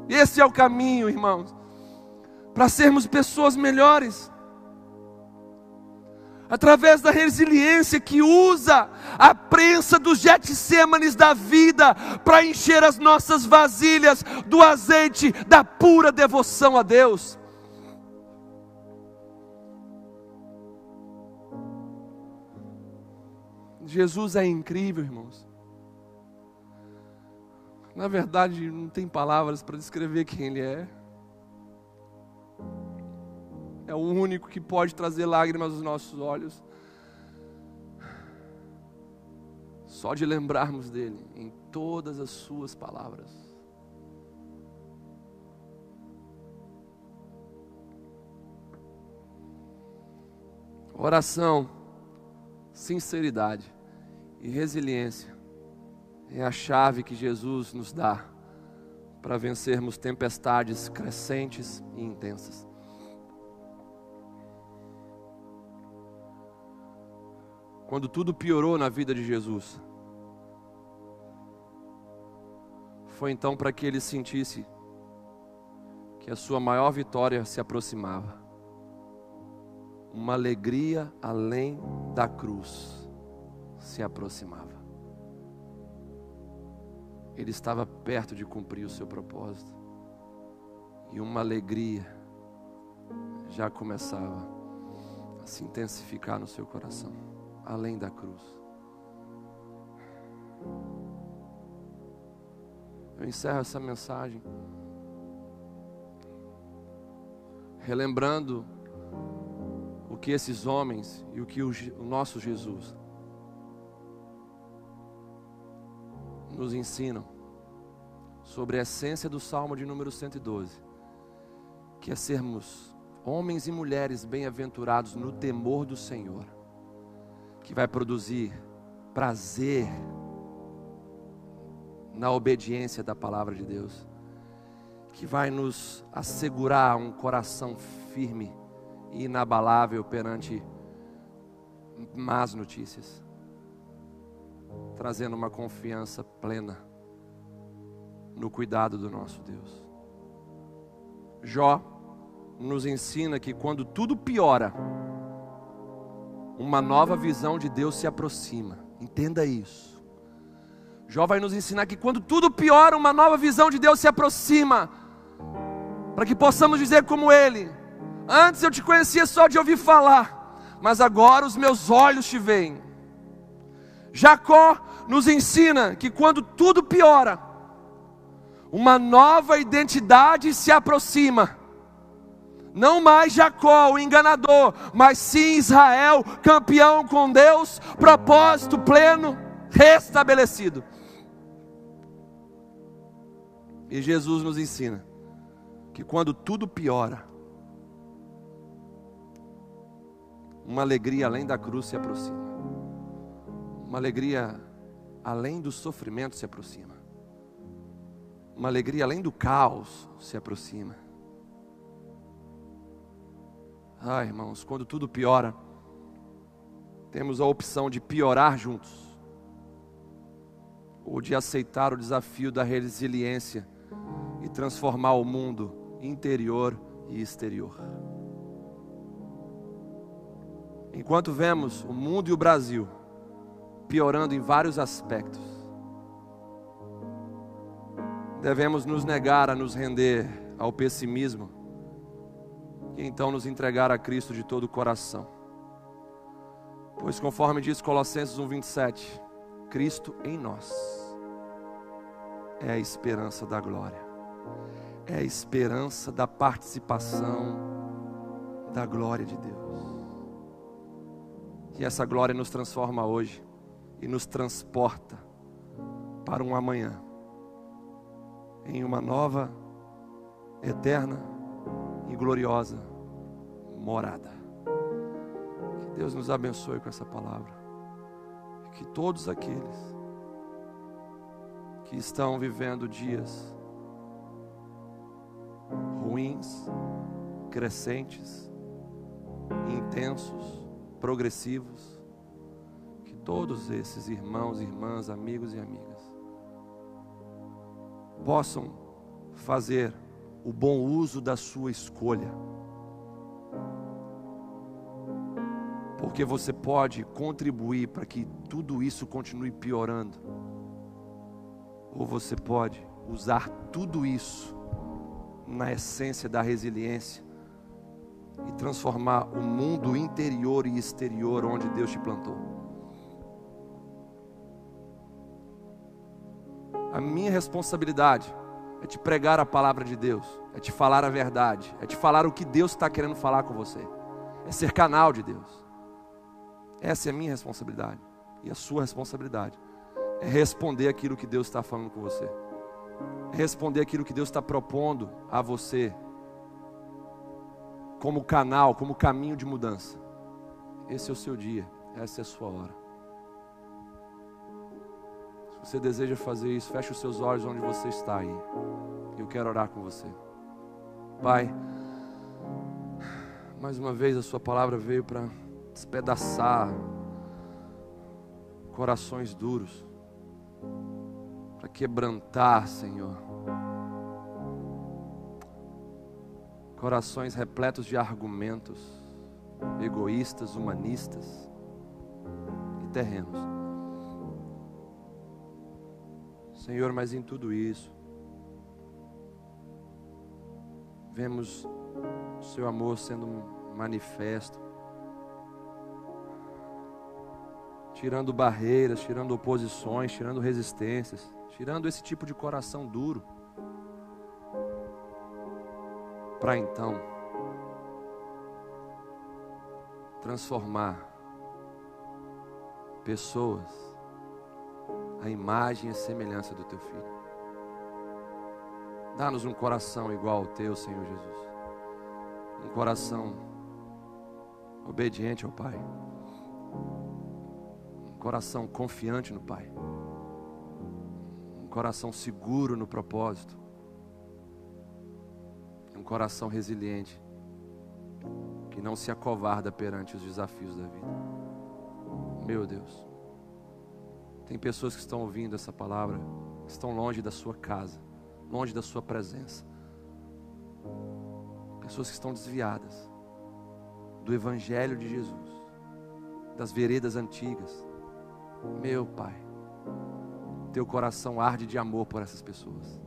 Esse é o caminho, irmãos, para sermos pessoas melhores. Através da resiliência que usa a prensa dos Getsêmanes da vida para encher as nossas vasilhas do azeite da pura devoção a Deus. Jesus é incrível, irmãos. Na verdade, não tem palavras para descrever quem Ele é. É o único que pode trazer lágrimas aos nossos olhos. Só de lembrarmos dele em todas as Suas palavras. Oração, sinceridade e resiliência é a chave que Jesus nos dá para vencermos tempestades crescentes e intensas. Quando tudo piorou na vida de Jesus, foi então para que ele sentisse que a sua maior vitória se aproximava. Uma alegria além da cruz se aproximava ele estava perto de cumprir o seu propósito. E uma alegria já começava a se intensificar no seu coração, além da cruz. Eu encerro essa mensagem relembrando o que esses homens e o que o, nosso Jesus nos ensinam sobre a essência do Salmo de número 112, que é sermos homens e mulheres bem-aventurados no temor do Senhor, que vai produzir prazer na obediência da palavra de Deus, que vai nos assegurar um coração firme e inabalável perante más notícias trazendo uma confiança plena no cuidado do nosso Deus. Jó nos ensina que quando tudo piora, uma nova visão de Deus se aproxima. Entenda isso. Jó vai nos ensinar que quando tudo piora, uma nova visão de Deus se aproxima, para que possamos dizer como ele: Antes eu te conhecia só de ouvir falar, mas agora os meus olhos te veem. Jacó nos ensina que quando tudo piora, uma nova identidade se aproxima. Não mais Jacó, o enganador, mas sim Israel, campeão com Deus, propósito pleno, restabelecido. E Jesus nos ensina que quando tudo piora, uma alegria além da cruz se aproxima. Uma alegria além do sofrimento se aproxima. Uma alegria além do caos se aproxima. Ah, irmãos, quando tudo piora, temos a opção de piorar juntos ou de aceitar o desafio da resiliência e transformar o mundo interior e exterior. Enquanto vemos o mundo e o Brasil piorando em vários aspectos, devemos nos negar a nos render ao pessimismo e então nos entregar a Cristo de todo o coração. Pois, conforme diz Colossenses 1,27, Cristo em nós é a esperança da glória, é a esperança da participação da glória de Deus. E essa glória nos transforma hoje e nos transporta para um amanhã, em uma nova, eterna e gloriosa morada. Que Deus nos abençoe com essa palavra. Que todos aqueles que estão vivendo dias ruins, crescentes, intensos, progressivos, todos esses irmãos, irmãs, amigos e amigas possam fazer o bom uso da sua escolha. Porque você pode contribuir para que tudo isso continue piorando. Ou você pode usar tudo isso na essência da resiliência e transformar o mundo interior e exterior onde Deus te plantou. A minha responsabilidade é te pregar a palavra de Deus, é te falar a verdade, é te falar o que Deus está querendo falar com você, é ser canal de Deus. Essa é a minha responsabilidade e a sua responsabilidade é responder aquilo que Deus está falando com você, é responder aquilo que Deus está propondo a você como canal, como caminho de mudança. Esse é o seu dia, essa é a sua hora. Você deseja fazer isso, feche os seus olhos onde você está aí. Eu quero orar com você. Pai, mais uma vez a Sua palavra veio para despedaçar corações duros, para quebrantar, Senhor corações repletos de argumentos, egoístas, humanistas e terrenos. Senhor, mas em tudo isso, vemos o Seu amor sendo manifesto, tirando barreiras, tirando oposições, tirando resistências, tirando esse tipo de coração duro para então transformar pessoas à imagem e semelhança do teu filho. Dá-nos um coração igual ao teu, Senhor Jesus. Um coração obediente ao Pai. Um coração confiante no Pai. Um coração seguro no propósito coração resiliente, que não se acovarda perante os desafios da vida. Meu Deus, tem pessoas que estão ouvindo essa palavra, que estão longe da sua casa, longe da sua presença. Pessoas que estão desviadas do Evangelho de Jesus, das veredas antigas. Meu Pai, teu coração arde de amor por essas pessoas.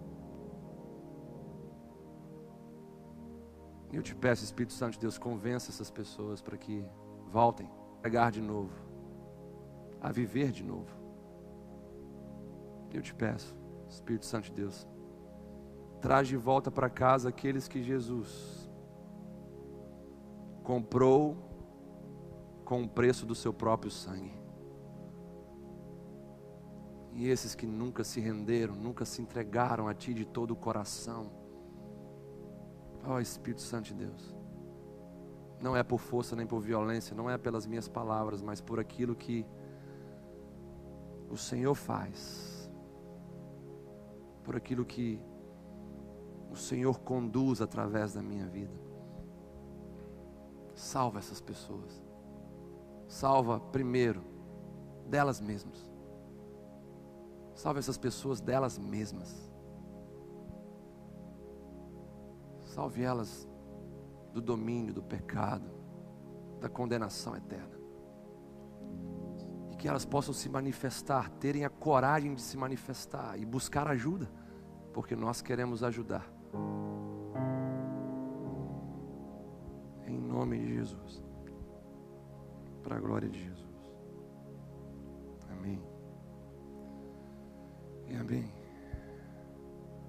Eu te peço, Espírito Santo de Deus, convença essas pessoas para que voltem a pregar de novo, a viver de novo. Eu te peço, Espírito Santo de Deus, traz de volta para casa aqueles que Jesus comprou com o preço do seu próprio sangue. E esses que nunca se renderam, nunca se entregaram a Ti de todo o coração, Ó oh, Espírito Santo de Deus, Não é por força nem por violência, não é pelas minhas palavras, mas por aquilo que o Senhor faz, por aquilo que o Senhor conduz através da minha vida. Salva essas pessoas. Salva primeiro delas mesmas. Salva essas pessoas delas mesmas. Salve elas do domínio do pecado, da condenação eterna. Que elas possam se manifestar, terem a coragem de se manifestar e buscar ajuda, porque nós queremos ajudar. Em nome de Jesus. Para a glória de Jesus.